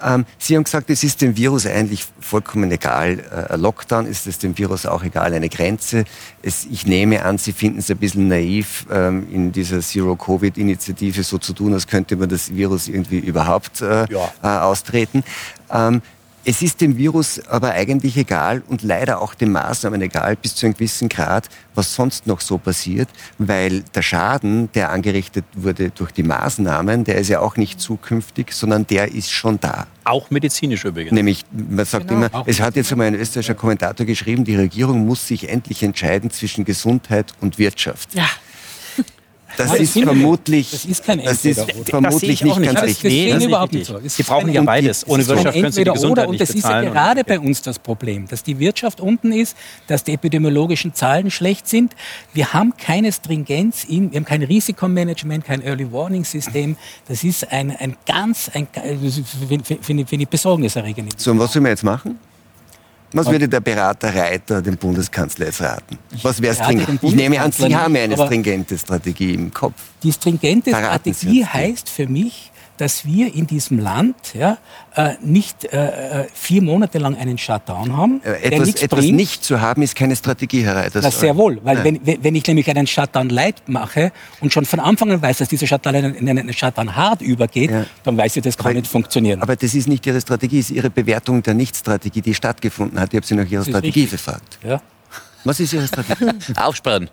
Ähm, Sie haben gesagt, es ist dem Virus eigentlich vollkommen egal. Äh, Lockdown ist es dem Virus auch egal, eine Grenze. Es, ich nehme an, Sie finden es ein bisschen naiv, ähm, in dieser Zero-Covid-Initiative so zu tun, als könnte man das Virus irgendwie überhaupt äh, Ja. äh, austreten. Ähm, es ist dem Virus aber eigentlich egal und leider auch den Maßnahmen egal, bis zu einem gewissen Grad, was sonst noch so passiert, weil der Schaden, der angerichtet wurde durch die Maßnahmen, der ist ja auch nicht zukünftig, sondern der ist schon da. auch medizinisch übrigens. Nämlich, man sagt Genau. immer, es hat jetzt einmal ein österreichischer Kommentator geschrieben, die Regierung muss sich endlich entscheiden zwischen Gesundheit und Wirtschaft. Ja. Das Nein, das ist vermutlich, Das ist kein das ist. Das vermutlich nicht nicht. ganz Das richtig. Nee, das überhaupt nicht nicht so. Sie brauchen ja beides. es Ohne Wirtschaft können Sie die Gesundheit oder und nicht das ist ja gerade bei uns das Problem, dass die Wirtschaft unten ist, dass die epidemiologischen Zahlen schlecht sind. Wir haben keine Stringenz, in, wir haben kein Risikomanagement, kein Early Warning System. Das ist ein, ein ganz, ein, finde- finde ich besorgniserregend. So, und was sollen wir jetzt machen? Was würde der Berater Reiter dem Bundeskanzler jetzt raten? Was wäre stringent? Ich nehme an, Sie haben eine stringente Strategie im Kopf. Die stringente Strategie heißt für mich, dass wir in diesem Land ja, äh, nicht äh, äh, vier Monate lang einen Shutdown haben, Äh, der Etwas, nichts etwas bringt. nicht zu haben, ist keine Strategie, Herr Reiter. Das sehr wohl, weil Ja. wenn, wenn ich nämlich einen Shutdown light mache und schon von Anfang an weiß, dass dieser Shutdown in einen- in einen Shutdown hart übergeht, Ja. dann weiß ich, das kann Aber- nicht funktionieren. Aber das ist nicht Ihre Strategie, es ist Ihre Bewertung der Nichtstrategie, die stattgefunden hat. Ich habe Sie nach Ihrer Das Strategie richtig. gefragt. ja. Was ist Ihre Strategie? Aufsperren.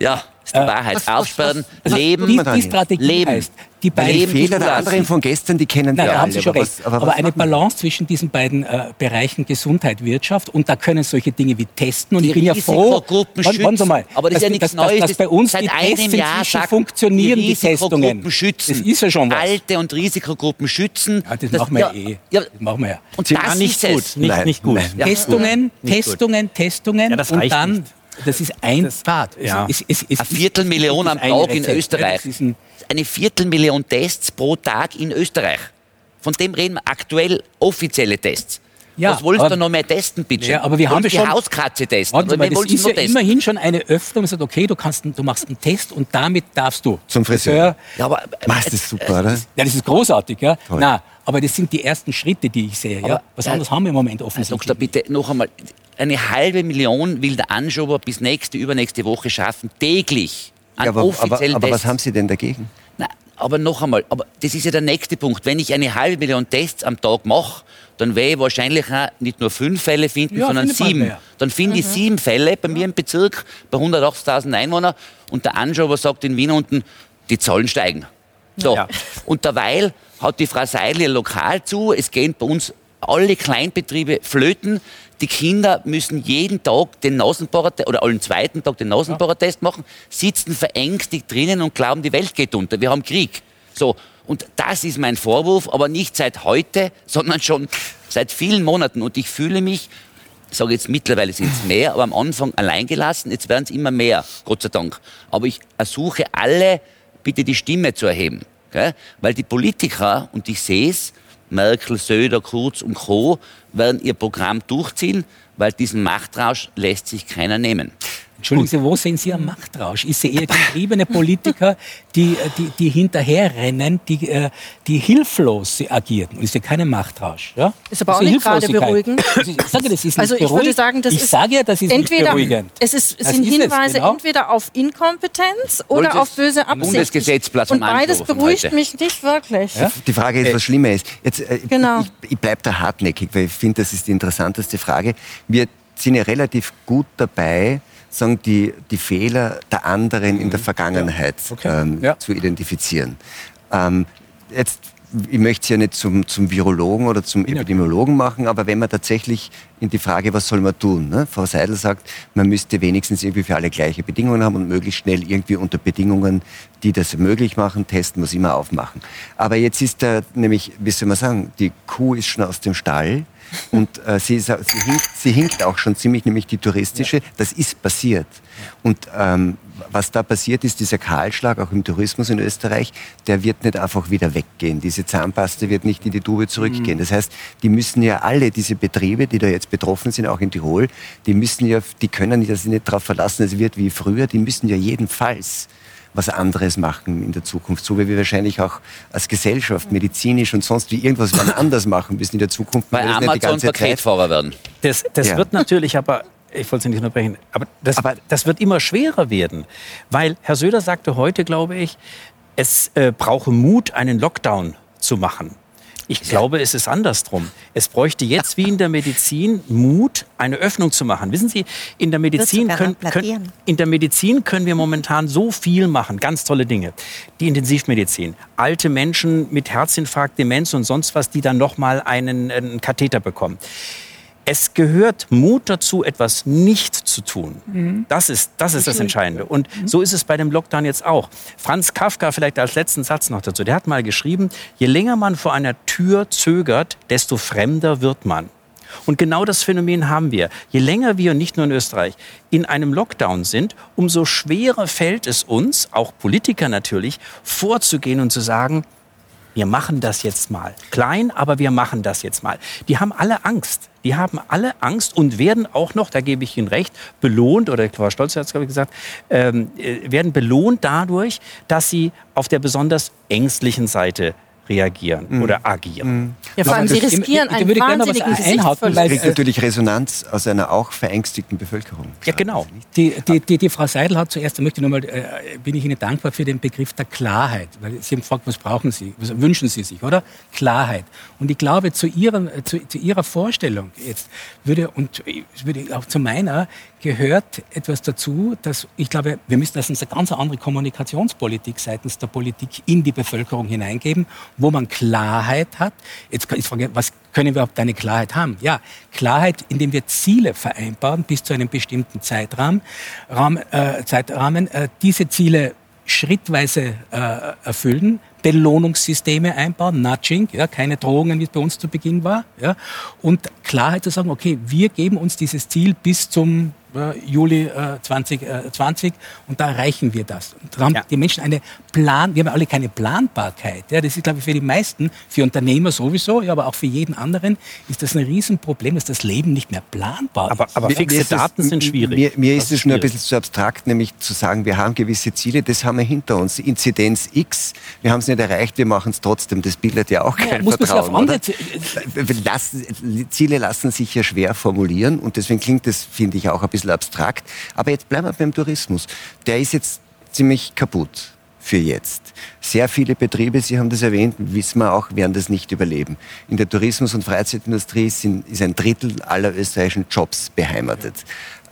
Ja, ist die Äh, Wahrheit. was- was- Aufsperren, was- leben. die, die. Strategie Leben. heißt, die Die beiden Leben Fehler der anderen von gestern, die kennen Nein, wir da alle. haben Sie schon aber recht. was- aber aber was eine? Balance zwischen diesen beiden äh, Bereichen Gesundheit, Wirtschaft und da können solche Dinge wie Testen und Die ich bin ja froh, warten Sie mal, Aber das ist ja nichts dass, dass, Neues. dass bei uns Seit die einem Tests Jahr sagt, funktionieren, die, Testungen. Risikogruppen schützen. Das ist ja schon was. Alte und Risikogruppen schützen. ja, das, machen wir ja, eh. Ja, Das machen wir ja. und Sie- das nicht ist gut, nicht, gut. Testungen. Testungen, Testungen das und dann. Das ist ein Das- Pfad. ja. Es, es, es, Eine Viertelmillion am Tag in. Österreich. Ein, Eine Viertelmillion Tests pro Tag in Österreich. Von dem reden wir aktuell offizielle Tests. Ja, Was wolltest du noch mehr testen, bitte? Ja, aber wir haben die schon, Hauskatze testen. Warte mal, das ist ja testen? immerhin schon eine Öffnung, sagt, okay, du, kannst, du machst einen Test und damit darfst du. Zum Friseur. Ja, aber, das ist super, oder? Ja, das ist großartig, ja. Toll. Na, aber das sind die ersten Schritte, die ich sehe. Ja? Was ja, anderes haben wir im Moment offensichtlich. Doktor, bitte noch einmal. Eine halbe Million will der Anschober bis nächste, übernächste Woche schaffen, täglich. Ja, aber, aber, aber was haben Sie denn dagegen? Na, aber noch einmal, aber das ist ja der nächste Punkt. Wenn ich eine halbe Million Tests am Tag mache, dann werde ich wahrscheinlich auch nicht nur fünf Fälle finden, ja, sondern sieben. Dann finde ich mhm. sieben Fälle bei mir im Bezirk, bei 180.000 Einwohnern. Und der Anschober sagt in Wien unten, die Zahlen steigen. So. Ja. Und derweil hat die Frau Seidel ihr Lokal zu. Es gehen bei uns alle Kleinbetriebe flöten. Die Kinder müssen jeden Tag den Nasenbohrertest oder allen zweiten Tag den Nasenbohrertest machen, sitzen verängstigt drinnen und glauben, die Welt geht unter. Wir haben Krieg. So. Und das ist mein Vorwurf, aber nicht seit heute, sondern schon seit vielen Monaten. Und ich fühle mich, ich sage jetzt mittlerweile sind es mehr, aber am Anfang alleingelassen. Jetzt werden es immer mehr, Gott sei Dank. Aber ich ersuche alle, bitte die Stimme zu erheben. Gell? Weil die Politiker, und ich sehe es, Merkel, Söder, Kurz und Co., werden ihr Programm durchziehen, weil diesen Machtrausch lässt sich keiner nehmen. Entschuldigen Sie, wo sehen Sie einen Machtrausch? Ich sehe eher getriebene Politiker, die, die, die hinterherrennen, die, äh, die hilflos agieren. Und ich sehe keinen Machtrausch. Ja? Ist aber auch nicht gerade beruhigend. Also ich sage, das ist also ich würde sagen, das ich ist sage ja, das ist entweder, nicht beruhigend. Es, ist, es sind Hinweise es, genau. entweder auf Inkompetenz oder auf böse Absicht. Bundesgesetzplatz Und beides beruhigt heute. mich nicht wirklich. Ja? Die Frage ist, was schlimmer ist. Jetzt, äh, genau. Ich, ich bleibe da hartnäckig, weil ich finde, das ist die interessanteste Frage. Wir sind ja relativ gut dabei, sagen, die, die Fehler der anderen mhm. in der mhm. Vergangenheit ja. Okay. Ähm, ja. zu identifizieren. Ähm, jetzt ich möchte es ja nicht zum, zum Virologen oder zum Epidemiologen machen, aber wenn man tatsächlich in die Frage, was soll man tun? Ne? Frau Seidel sagt, man müsste wenigstens irgendwie für alle gleiche Bedingungen haben und möglichst schnell irgendwie unter Bedingungen, die das möglich machen, testen muss immer aufmachen. Aber jetzt ist da nämlich, wie soll man sagen, die Kuh ist schon aus dem Stall. Und äh, sie, sie, hinkt, sie hinkt auch schon ziemlich, nämlich die touristische. Ja. Das ist passiert. Und ähm, was da passiert ist, dieser Kahlschlag auch im Tourismus in Österreich, der wird nicht einfach wieder weggehen. Diese Zahnpaste wird nicht in die Tube zurückgehen. Mhm. Das heißt, die müssen ja alle diese Betriebe, die da jetzt betroffen sind, auch in Tirol, die müssen ja, die können sich nicht darauf verlassen, es wird wie früher, die müssen ja jedenfalls was anderes machen in der Zukunft. So wie wir wahrscheinlich auch als Gesellschaft, medizinisch und sonst wie irgendwas anders machen müssen in der Zukunft. Weil Amazon Paketfahrer werden. Das, das ja. wird natürlich aber ich wollte Sie nicht unterbrechen, aber das, aber das, wird immer schwerer werden, weil Herr Söder sagte heute, glaube ich, es äh, brauche Mut, einen Lockdown zu machen. Ich glaube, es ist andersrum. Es bräuchte jetzt wie in der Medizin Mut, eine Öffnung zu machen. Wissen Sie, in der Medizin können, können, in der Medizin können wir momentan so viel machen, ganz tolle Dinge. Die Intensivmedizin, alte Menschen mit Herzinfarkt, Demenz und sonst was, die dann noch mal einen, einen Katheter bekommen. Es gehört Mut dazu, etwas nicht zu tun. Mhm. Das ist, das ist das Entscheidende. Und mhm. so ist es bei dem Lockdown jetzt auch. Franz Kafka, vielleicht als letzten Satz noch dazu, der hat mal geschrieben, je länger man vor einer Tür zögert, desto fremder wird man. Und genau das Phänomen haben wir. Je länger wir, nicht nur in Österreich, in einem Lockdown sind, umso schwerer fällt es uns, auch Politiker natürlich, vorzugehen und zu sagen, wir machen das jetzt mal. Klein, aber wir machen das jetzt mal. Die haben alle Angst. Die haben alle Angst und werden auch noch, da gebe ich Ihnen recht, belohnt, oder Frau Stolz hat es, glaube ich, gesagt, ähm, äh, werden belohnt dadurch, dass sie auf der besonders ängstlichen Seite reagieren mhm. oder agieren. Mhm. Ja, vor allem, Sie riskieren einen würde wahnsinnigen Gesichtverlust. Weil kriegt natürlich Resonanz aus einer auch verängstigten Bevölkerung. Ja, genau. Die, die, die, die Frau Seidel hat zuerst, da möchte ich nochmal, äh, bin ich Ihnen dankbar für den Begriff der Klarheit, weil Sie haben gefragt, was brauchen Sie, was wünschen Sie sich, oder? Klarheit. Und ich glaube, zu, ihrem, zu, zu Ihrer Vorstellung jetzt würde, und würde auch zu meiner, gehört etwas dazu, dass ich glaube, wir müssen das eine ganz andere Kommunikationspolitik seitens der Politik in die Bevölkerung hineingeben, wo man Klarheit hat. Jetzt ist Frage, was können wir überhaupt eine Klarheit haben? Ja, Klarheit, indem wir Ziele vereinbaren bis zu einem bestimmten Zeitrahmen, Raum, äh, Zeitrahmen, äh, diese Ziele schrittweise äh, erfüllen, Belohnungssysteme einbauen, Nudging, ja, keine Drohungen, wie es bei uns zu Beginn war, ja, und Klarheit zu sagen, okay, wir geben uns dieses Ziel bis zum Juli äh, 2020 und da erreichen wir das. Und da haben ja. die Menschen eine Plan, wir haben alle keine Planbarkeit. Ja, das ist, glaube ich, für die meisten, für Unternehmer sowieso, ja, aber auch für jeden anderen ist das ein Riesenproblem, dass das Leben nicht mehr planbar aber, ist. Aber fixe Daten sind schwierig. Mir, mir ist es nur ein bisschen zu abstrakt, nämlich zu sagen, wir haben gewisse Ziele, das haben wir hinter uns. Inzidenz X, wir haben es nicht erreicht, wir machen es trotzdem. Das bildet ja auch ja, kein Vertrauen. Oder? Lassen, Ziele lassen sich ja schwer formulieren und deswegen klingt das, finde ich, auch ein bisschen abstrakt. Aber jetzt bleiben wir beim Tourismus. Der ist jetzt ziemlich kaputt für jetzt. Sehr viele Betriebe, Sie haben das erwähnt, wissen wir auch, werden das nicht überleben. In der Tourismus- und Freizeitindustrie sind, ist ein Drittel aller österreichischen Jobs beheimatet.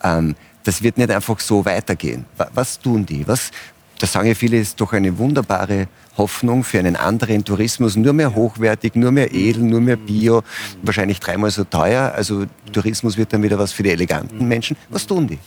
Ähm, das wird nicht einfach so weitergehen. Was tun die? Was, das sagen ja viele, ist doch eine wunderbare Hoffnung für einen anderen Tourismus. Nur mehr hochwertig, nur mehr edel, nur mehr Bio, wahrscheinlich dreimal so teuer. Also Tourismus wird dann wieder was für die eleganten Menschen. Was tun die?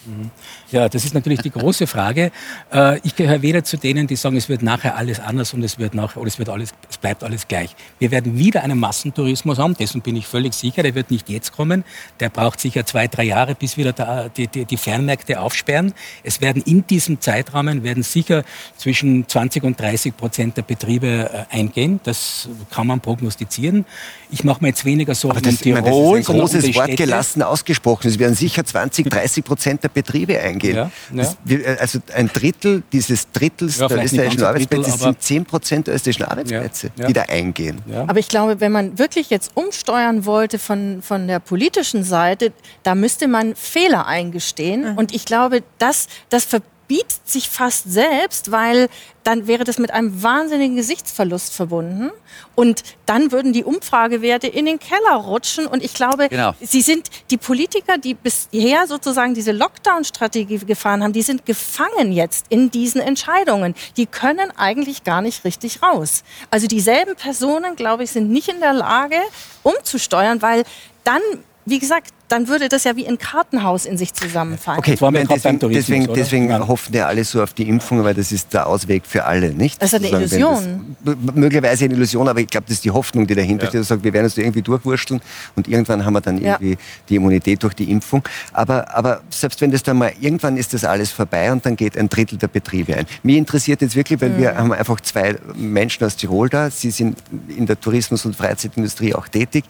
Ja, das ist natürlich die große Frage. Äh, ich gehöre weder zu denen, die sagen, es wird nachher alles anders und es wird nachher, oder es wird alles, es bleibt alles gleich. Wir werden wieder einen Massentourismus haben, dessen bin ich völlig sicher. Der wird nicht jetzt kommen. Der braucht sicher zwei, drei Jahre, bis wieder da, die, die, die Fernmärkte aufsperren. Es werden in diesem Zeitrahmen werden sicher zwischen 20 und 30 Prozent der Betriebe äh, eingehen. Das kann man prognostizieren. Ich mache mir jetzt weniger Sorgen Aber das, um Tirol. das ist ein großes um Wort gelassen ausgesprochen. Es werden sicher 20, 30 Prozent der Betriebe eingehen. Ja, ja. Das, also ein Drittel dieses Drittels ja, der österreichischen Arbeitsplätze Drittel, sind 10 Prozent der österreichischen Arbeitsplätze, die da eingehen. Aber ich glaube, wenn man wirklich jetzt umsteuern wollte von, von der politischen Seite, da müsste man Fehler eingestehen. Mhm. Und ich glaube, das, das verbindet bietet sich fast selbst, weil dann wäre das mit einem wahnsinnigen Gesichtsverlust verbunden. Und dann würden die Umfragewerte in den Keller rutschen. Und ich glaube, genau. sie sind die Politiker, die bisher sozusagen diese Lockdown-Strategie gefahren haben, die sind gefangen jetzt in diesen Entscheidungen. Die können eigentlich gar nicht richtig raus. Also dieselben Personen, glaube ich, sind nicht in der Lage, umzusteuern, weil dann wie gesagt, dann würde das ja wie ein Kartenhaus in sich zusammenfallen. Okay, meine, deswegen, deswegen, deswegen ja. hoffen ja alle so auf die Impfung, weil das ist der Ausweg für alle, nicht? Das ist eine Illusion. Das, möglicherweise eine Illusion, aber ich glaube, das ist die Hoffnung, die dahinter ja. steht. Sagt, wir werden uns da irgendwie durchwurschteln und irgendwann haben wir dann irgendwie ja. die Immunität durch die Impfung. Aber, aber selbst wenn das dann mal, irgendwann ist das alles vorbei und dann geht ein Drittel der Betriebe ein. Mich interessiert jetzt wirklich, weil mhm. wir haben einfach zwei Menschen aus Tirol da. Sie sind in der Tourismus- und Freizeitindustrie auch tätig.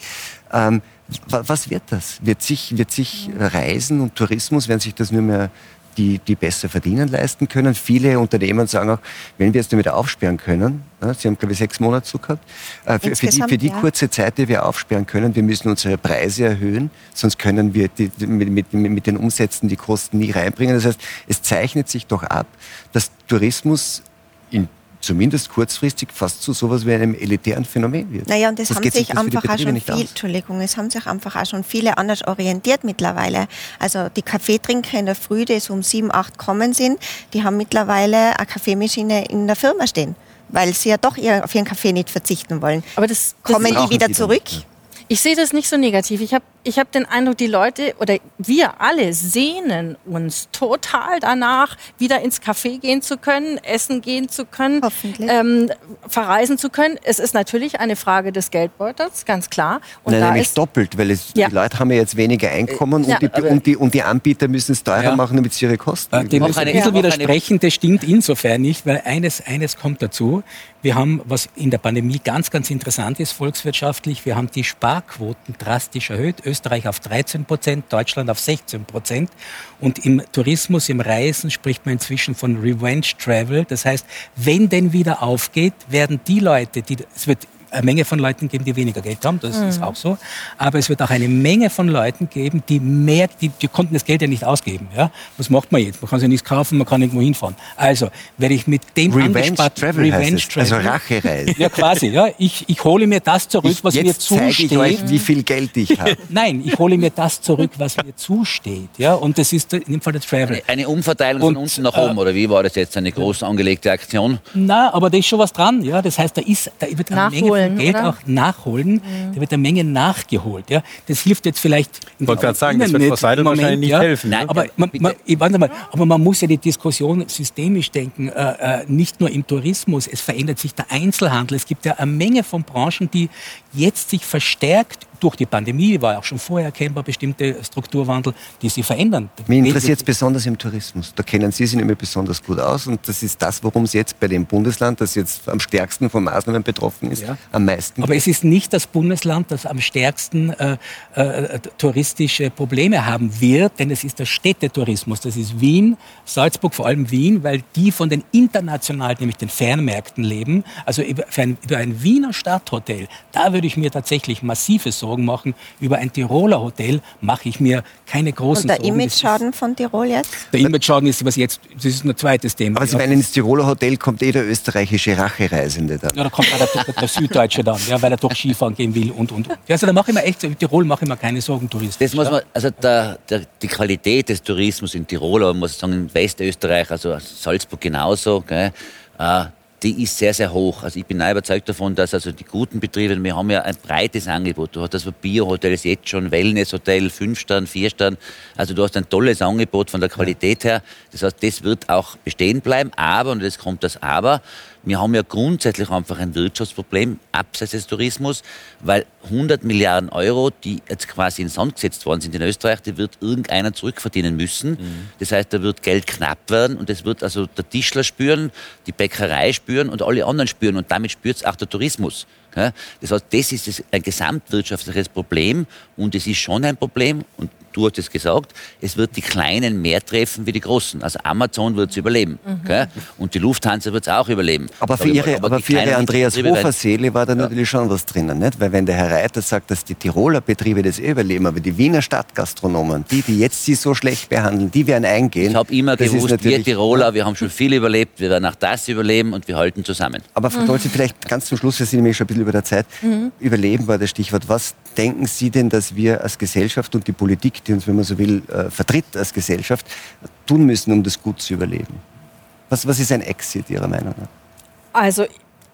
Ähm, was wird das? Wird sich, wird sich Reisen und Tourismus, werden sich das nur mehr die, die besser verdienen leisten können. Viele Unternehmen sagen auch, wenn wir jetzt damit aufsperren können, Sie haben, glaube ich, sechs Monate zu gehabt, äh, für, für, die, für die ja. kurze Zeit, die wir aufsperren können, wir müssen unsere Preise erhöhen, sonst können wir die, mit, mit, mit den Umsätzen die Kosten nie reinbringen. Das heißt, es zeichnet sich doch ab, dass Tourismus in zumindest kurzfristig fast zu sowas wie einem elitären Phänomen wird. Naja, und das, das haben sich einfach auch schon viel, Entschuldigung, es haben sich einfach auch schon viele anders orientiert mittlerweile. Also die Kaffeetrinker in der Früh, die so um sieben, acht kommen sind, die haben mittlerweile eine Kaffeemaschine in der Firma stehen weil sie ja doch auf ihren Kaffee nicht verzichten wollen. Aber das, das kommen die wieder zurück. Ich sehe das nicht so negativ. Ich habe ich hab den Eindruck, die Leute oder wir alle sehnen uns total danach, wieder ins Café gehen zu können, essen gehen zu können, ähm, verreisen zu können. Es ist natürlich eine Frage des Geldbeutels, ganz klar. Und Nein, nämlich doppelt, weil es, ja. die Leute haben ja jetzt weniger Einkommen ja. und, die, und, die, und, die, Anbieter müssen es teurer ja. machen, damit sie ihre Kosten. Dem ist ein bisschen widersprechen, das stimmt insofern nicht, weil eines, eines kommt dazu. Wir haben, was in der Pandemie ganz, ganz interessant ist, volkswirtschaftlich, wir haben die Sparquoten drastisch erhöht. Österreich auf 13 Prozent, Deutschland auf 16 Prozent. Und im Tourismus, im Reisen spricht man inzwischen von Revenge Travel. Das heißt, wenn denn wieder aufgeht, werden die Leute, die, es wird eine Menge von Leuten geben, die weniger Geld haben, das mhm. ist auch so. Aber es wird auch eine Menge von Leuten geben, die mehr, die, die konnten das Geld ja nicht ausgeben. Ja? Was macht man jetzt? Man kann sich nichts kaufen, man kann irgendwo hinfahren. Also, werde ich mit dem Revenge Travel, Revenge Travel, also Rachereise. Ja, quasi. Ja. Ich, ich hole mir das zurück, was ich, mir zusteht. Ich euch, wie viel Geld ich habe. Nein, ich hole mir das zurück, was mir zusteht. Ja? Und das ist in dem Fall der Travel. Eine, eine Umverteilung Und, von unten nach oben, äh, oder wie war das jetzt? Eine groß angelegte Aktion? Na, aber da ist schon was dran. Ja? Das heißt, da, ist, da wird eine Menge von nachholen. Geld oder? auch nachholen. Mhm. Da wird eine Menge nachgeholt. Ja. Das hilft jetzt vielleicht. Ich wollte gerade sagen, das wird Frau Seidel wahrscheinlich nicht helfen. Nein, aber, man, man, ich warte mal, aber man muss ja die Diskussion systemisch denken, äh, äh, nicht nur im Tourismus. Es verändert sich der Einzelhandel. Es gibt ja eine Menge von Branchen, die jetzt sich verstärkt durch die Pandemie, war ja auch schon vorher erkennbar bestimmte Strukturwandel, die sich verändern. Mich interessiert es besonders im Tourismus. Da kennen Sie sich nämlich besonders gut aus und das ist das, worum es jetzt bei dem Bundesland, das jetzt am stärksten von Maßnahmen betroffen ist, Ja. Am meisten Aber es ist nicht das Bundesland, das am stärksten äh, äh, touristische Probleme haben wird, denn es ist der Städtetourismus. Das ist Wien, Salzburg, vor allem Wien, weil die von den internationalen, nämlich den Fernmärkten leben. Also über, ein, über ein Wiener Stadthotel, da würde ich mir tatsächlich massive Sorgen machen. Über ein Tiroler Hotel mache ich mir keine großen Und der Sorgen. Das ist- Image-Schaden von Tirol jetzt? Der Image-Schaden ist was jetzt, das ist ein zweites Thema. Aber Sie meinen, ins Tiroler Hotel kommt eh der österreichische Rachereisende da. Ja, da kommt der, der, der Süddeutsche dann, ja, weil er doch Skifahren gehen will und und. Also da mache ich mir echt, in Tirol mache ich mir keine Sorgen touristisch. Das muss man, also der, der, die Qualität des Tourismus in Tirol, aber man muss sagen, in Westösterreich, also Salzburg genauso, gell, äh, die ist sehr, sehr hoch. Also ich bin überzeugt davon, dass also die guten Betriebe, wir haben ja ein breites Angebot. Du hast also Biohotels jetzt schon, Wellnesshotel, fünf Stern, vier Stern. Also du hast ein tolles Angebot von der Qualität her. Das heißt, das wird auch bestehen bleiben. Aber, und jetzt kommt das Aber, wir haben ja grundsätzlich einfach ein Wirtschaftsproblem abseits des Tourismus, weil 100 Milliarden Euro, die jetzt quasi in den Sand gesetzt worden sind in Österreich, die wird irgendeiner zurückverdienen müssen. Das heißt, da wird Geld knapp werden und das wird also der Tischler spüren, die Bäckerei spüren und alle anderen spüren und damit spürt es auch der Tourismus. Ja, Das heißt, das ist ein gesamtwirtschaftliches Problem und es ist schon ein Problem und du hast es gesagt, es wird die Kleinen mehr treffen wie die Großen. Also Amazon wird es überleben gell? und die Lufthansa wird es auch überleben. Aber für Ihre, aber die für Ihre Andreas Betriebe werden- Hofer Seele war da natürlich schon was drinnen, nicht? Weil wenn der Herr Reiter sagt, dass die Tiroler Betriebe das eh überleben, aber die Wiener Stadtgastronomen, die, die jetzt sie so schlecht behandeln, die werden eingehen. Ich habe immer gewusst, wir Tiroler, wir haben schon viel überlebt, wir werden auch das überleben und wir halten zusammen. Aber Frau Dolce, vielleicht ganz zum Schluss, wir sind nämlich schon ein bisschen über der Zeit. Überleben war das Stichwort. Was denken Sie denn, dass wir als Gesellschaft und die Politik, die uns, wenn man so will, äh, vertritt als Gesellschaft, tun müssen, um das gut zu überleben? Was, was ist ein Exit Ihrer Meinung nach? Also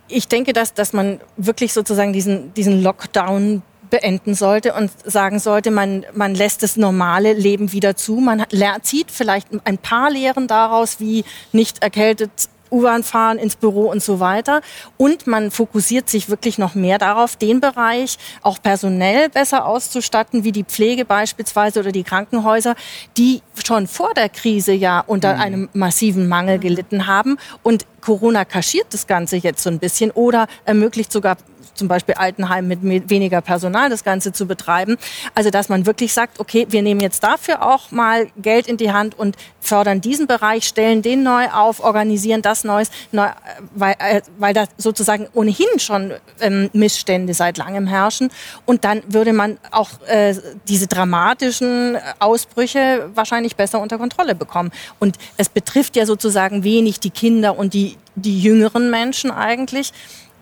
ich denke, dass, dass man wirklich sozusagen diesen, diesen Lockdown beenden sollte und sagen sollte, man, man lässt das normale Leben wieder zu. Man zieht vielleicht ein paar Lehren daraus, wie nicht erkältet U-Bahn fahren ins Büro und so weiter. Und man fokussiert sich wirklich noch mehr darauf, den Bereich auch personell besser auszustatten, wie die Pflege beispielsweise oder die Krankenhäuser, die schon vor der Krise ja unter einem massiven Mangel gelitten haben. Und Corona kaschiert das Ganze jetzt so ein bisschen oder ermöglicht sogar zum Beispiel Altenheim mit weniger Personal das Ganze zu betreiben. Also dass man wirklich sagt, okay, wir nehmen jetzt dafür auch mal Geld in die Hand und fördern diesen Bereich, stellen den neu auf, organisieren das Neues, neu, äh, weil, äh, weil da sozusagen ohnehin schon ähm, Missstände seit langem herrschen. Und dann würde man auch äh, diese dramatischen Ausbrüche wahrscheinlich besser unter Kontrolle bekommen. Und es betrifft ja sozusagen wenig die Kinder und die, die jüngeren Menschen eigentlich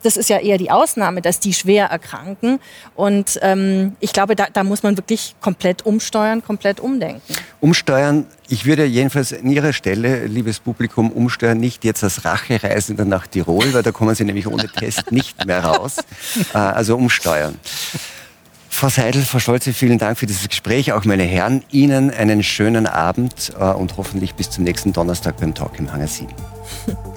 das ist ja eher die Ausnahme, dass die schwer erkranken. Und ähm, ich glaube, da, da muss man wirklich komplett umsteuern, komplett umdenken. Umsteuern, ich würde jedenfalls an Ihrer Stelle, liebes Publikum, umsteuern nicht jetzt als Rachereisender nach Tirol, weil da kommen Sie nämlich ohne Test nicht mehr raus. Äh, Also umsteuern. Frau Seidel, Frau Stolze, vielen Dank für dieses Gespräch. Auch meine Herren, Ihnen einen schönen Abend äh, und hoffentlich bis zum nächsten Donnerstag beim Talk im Hangar 7.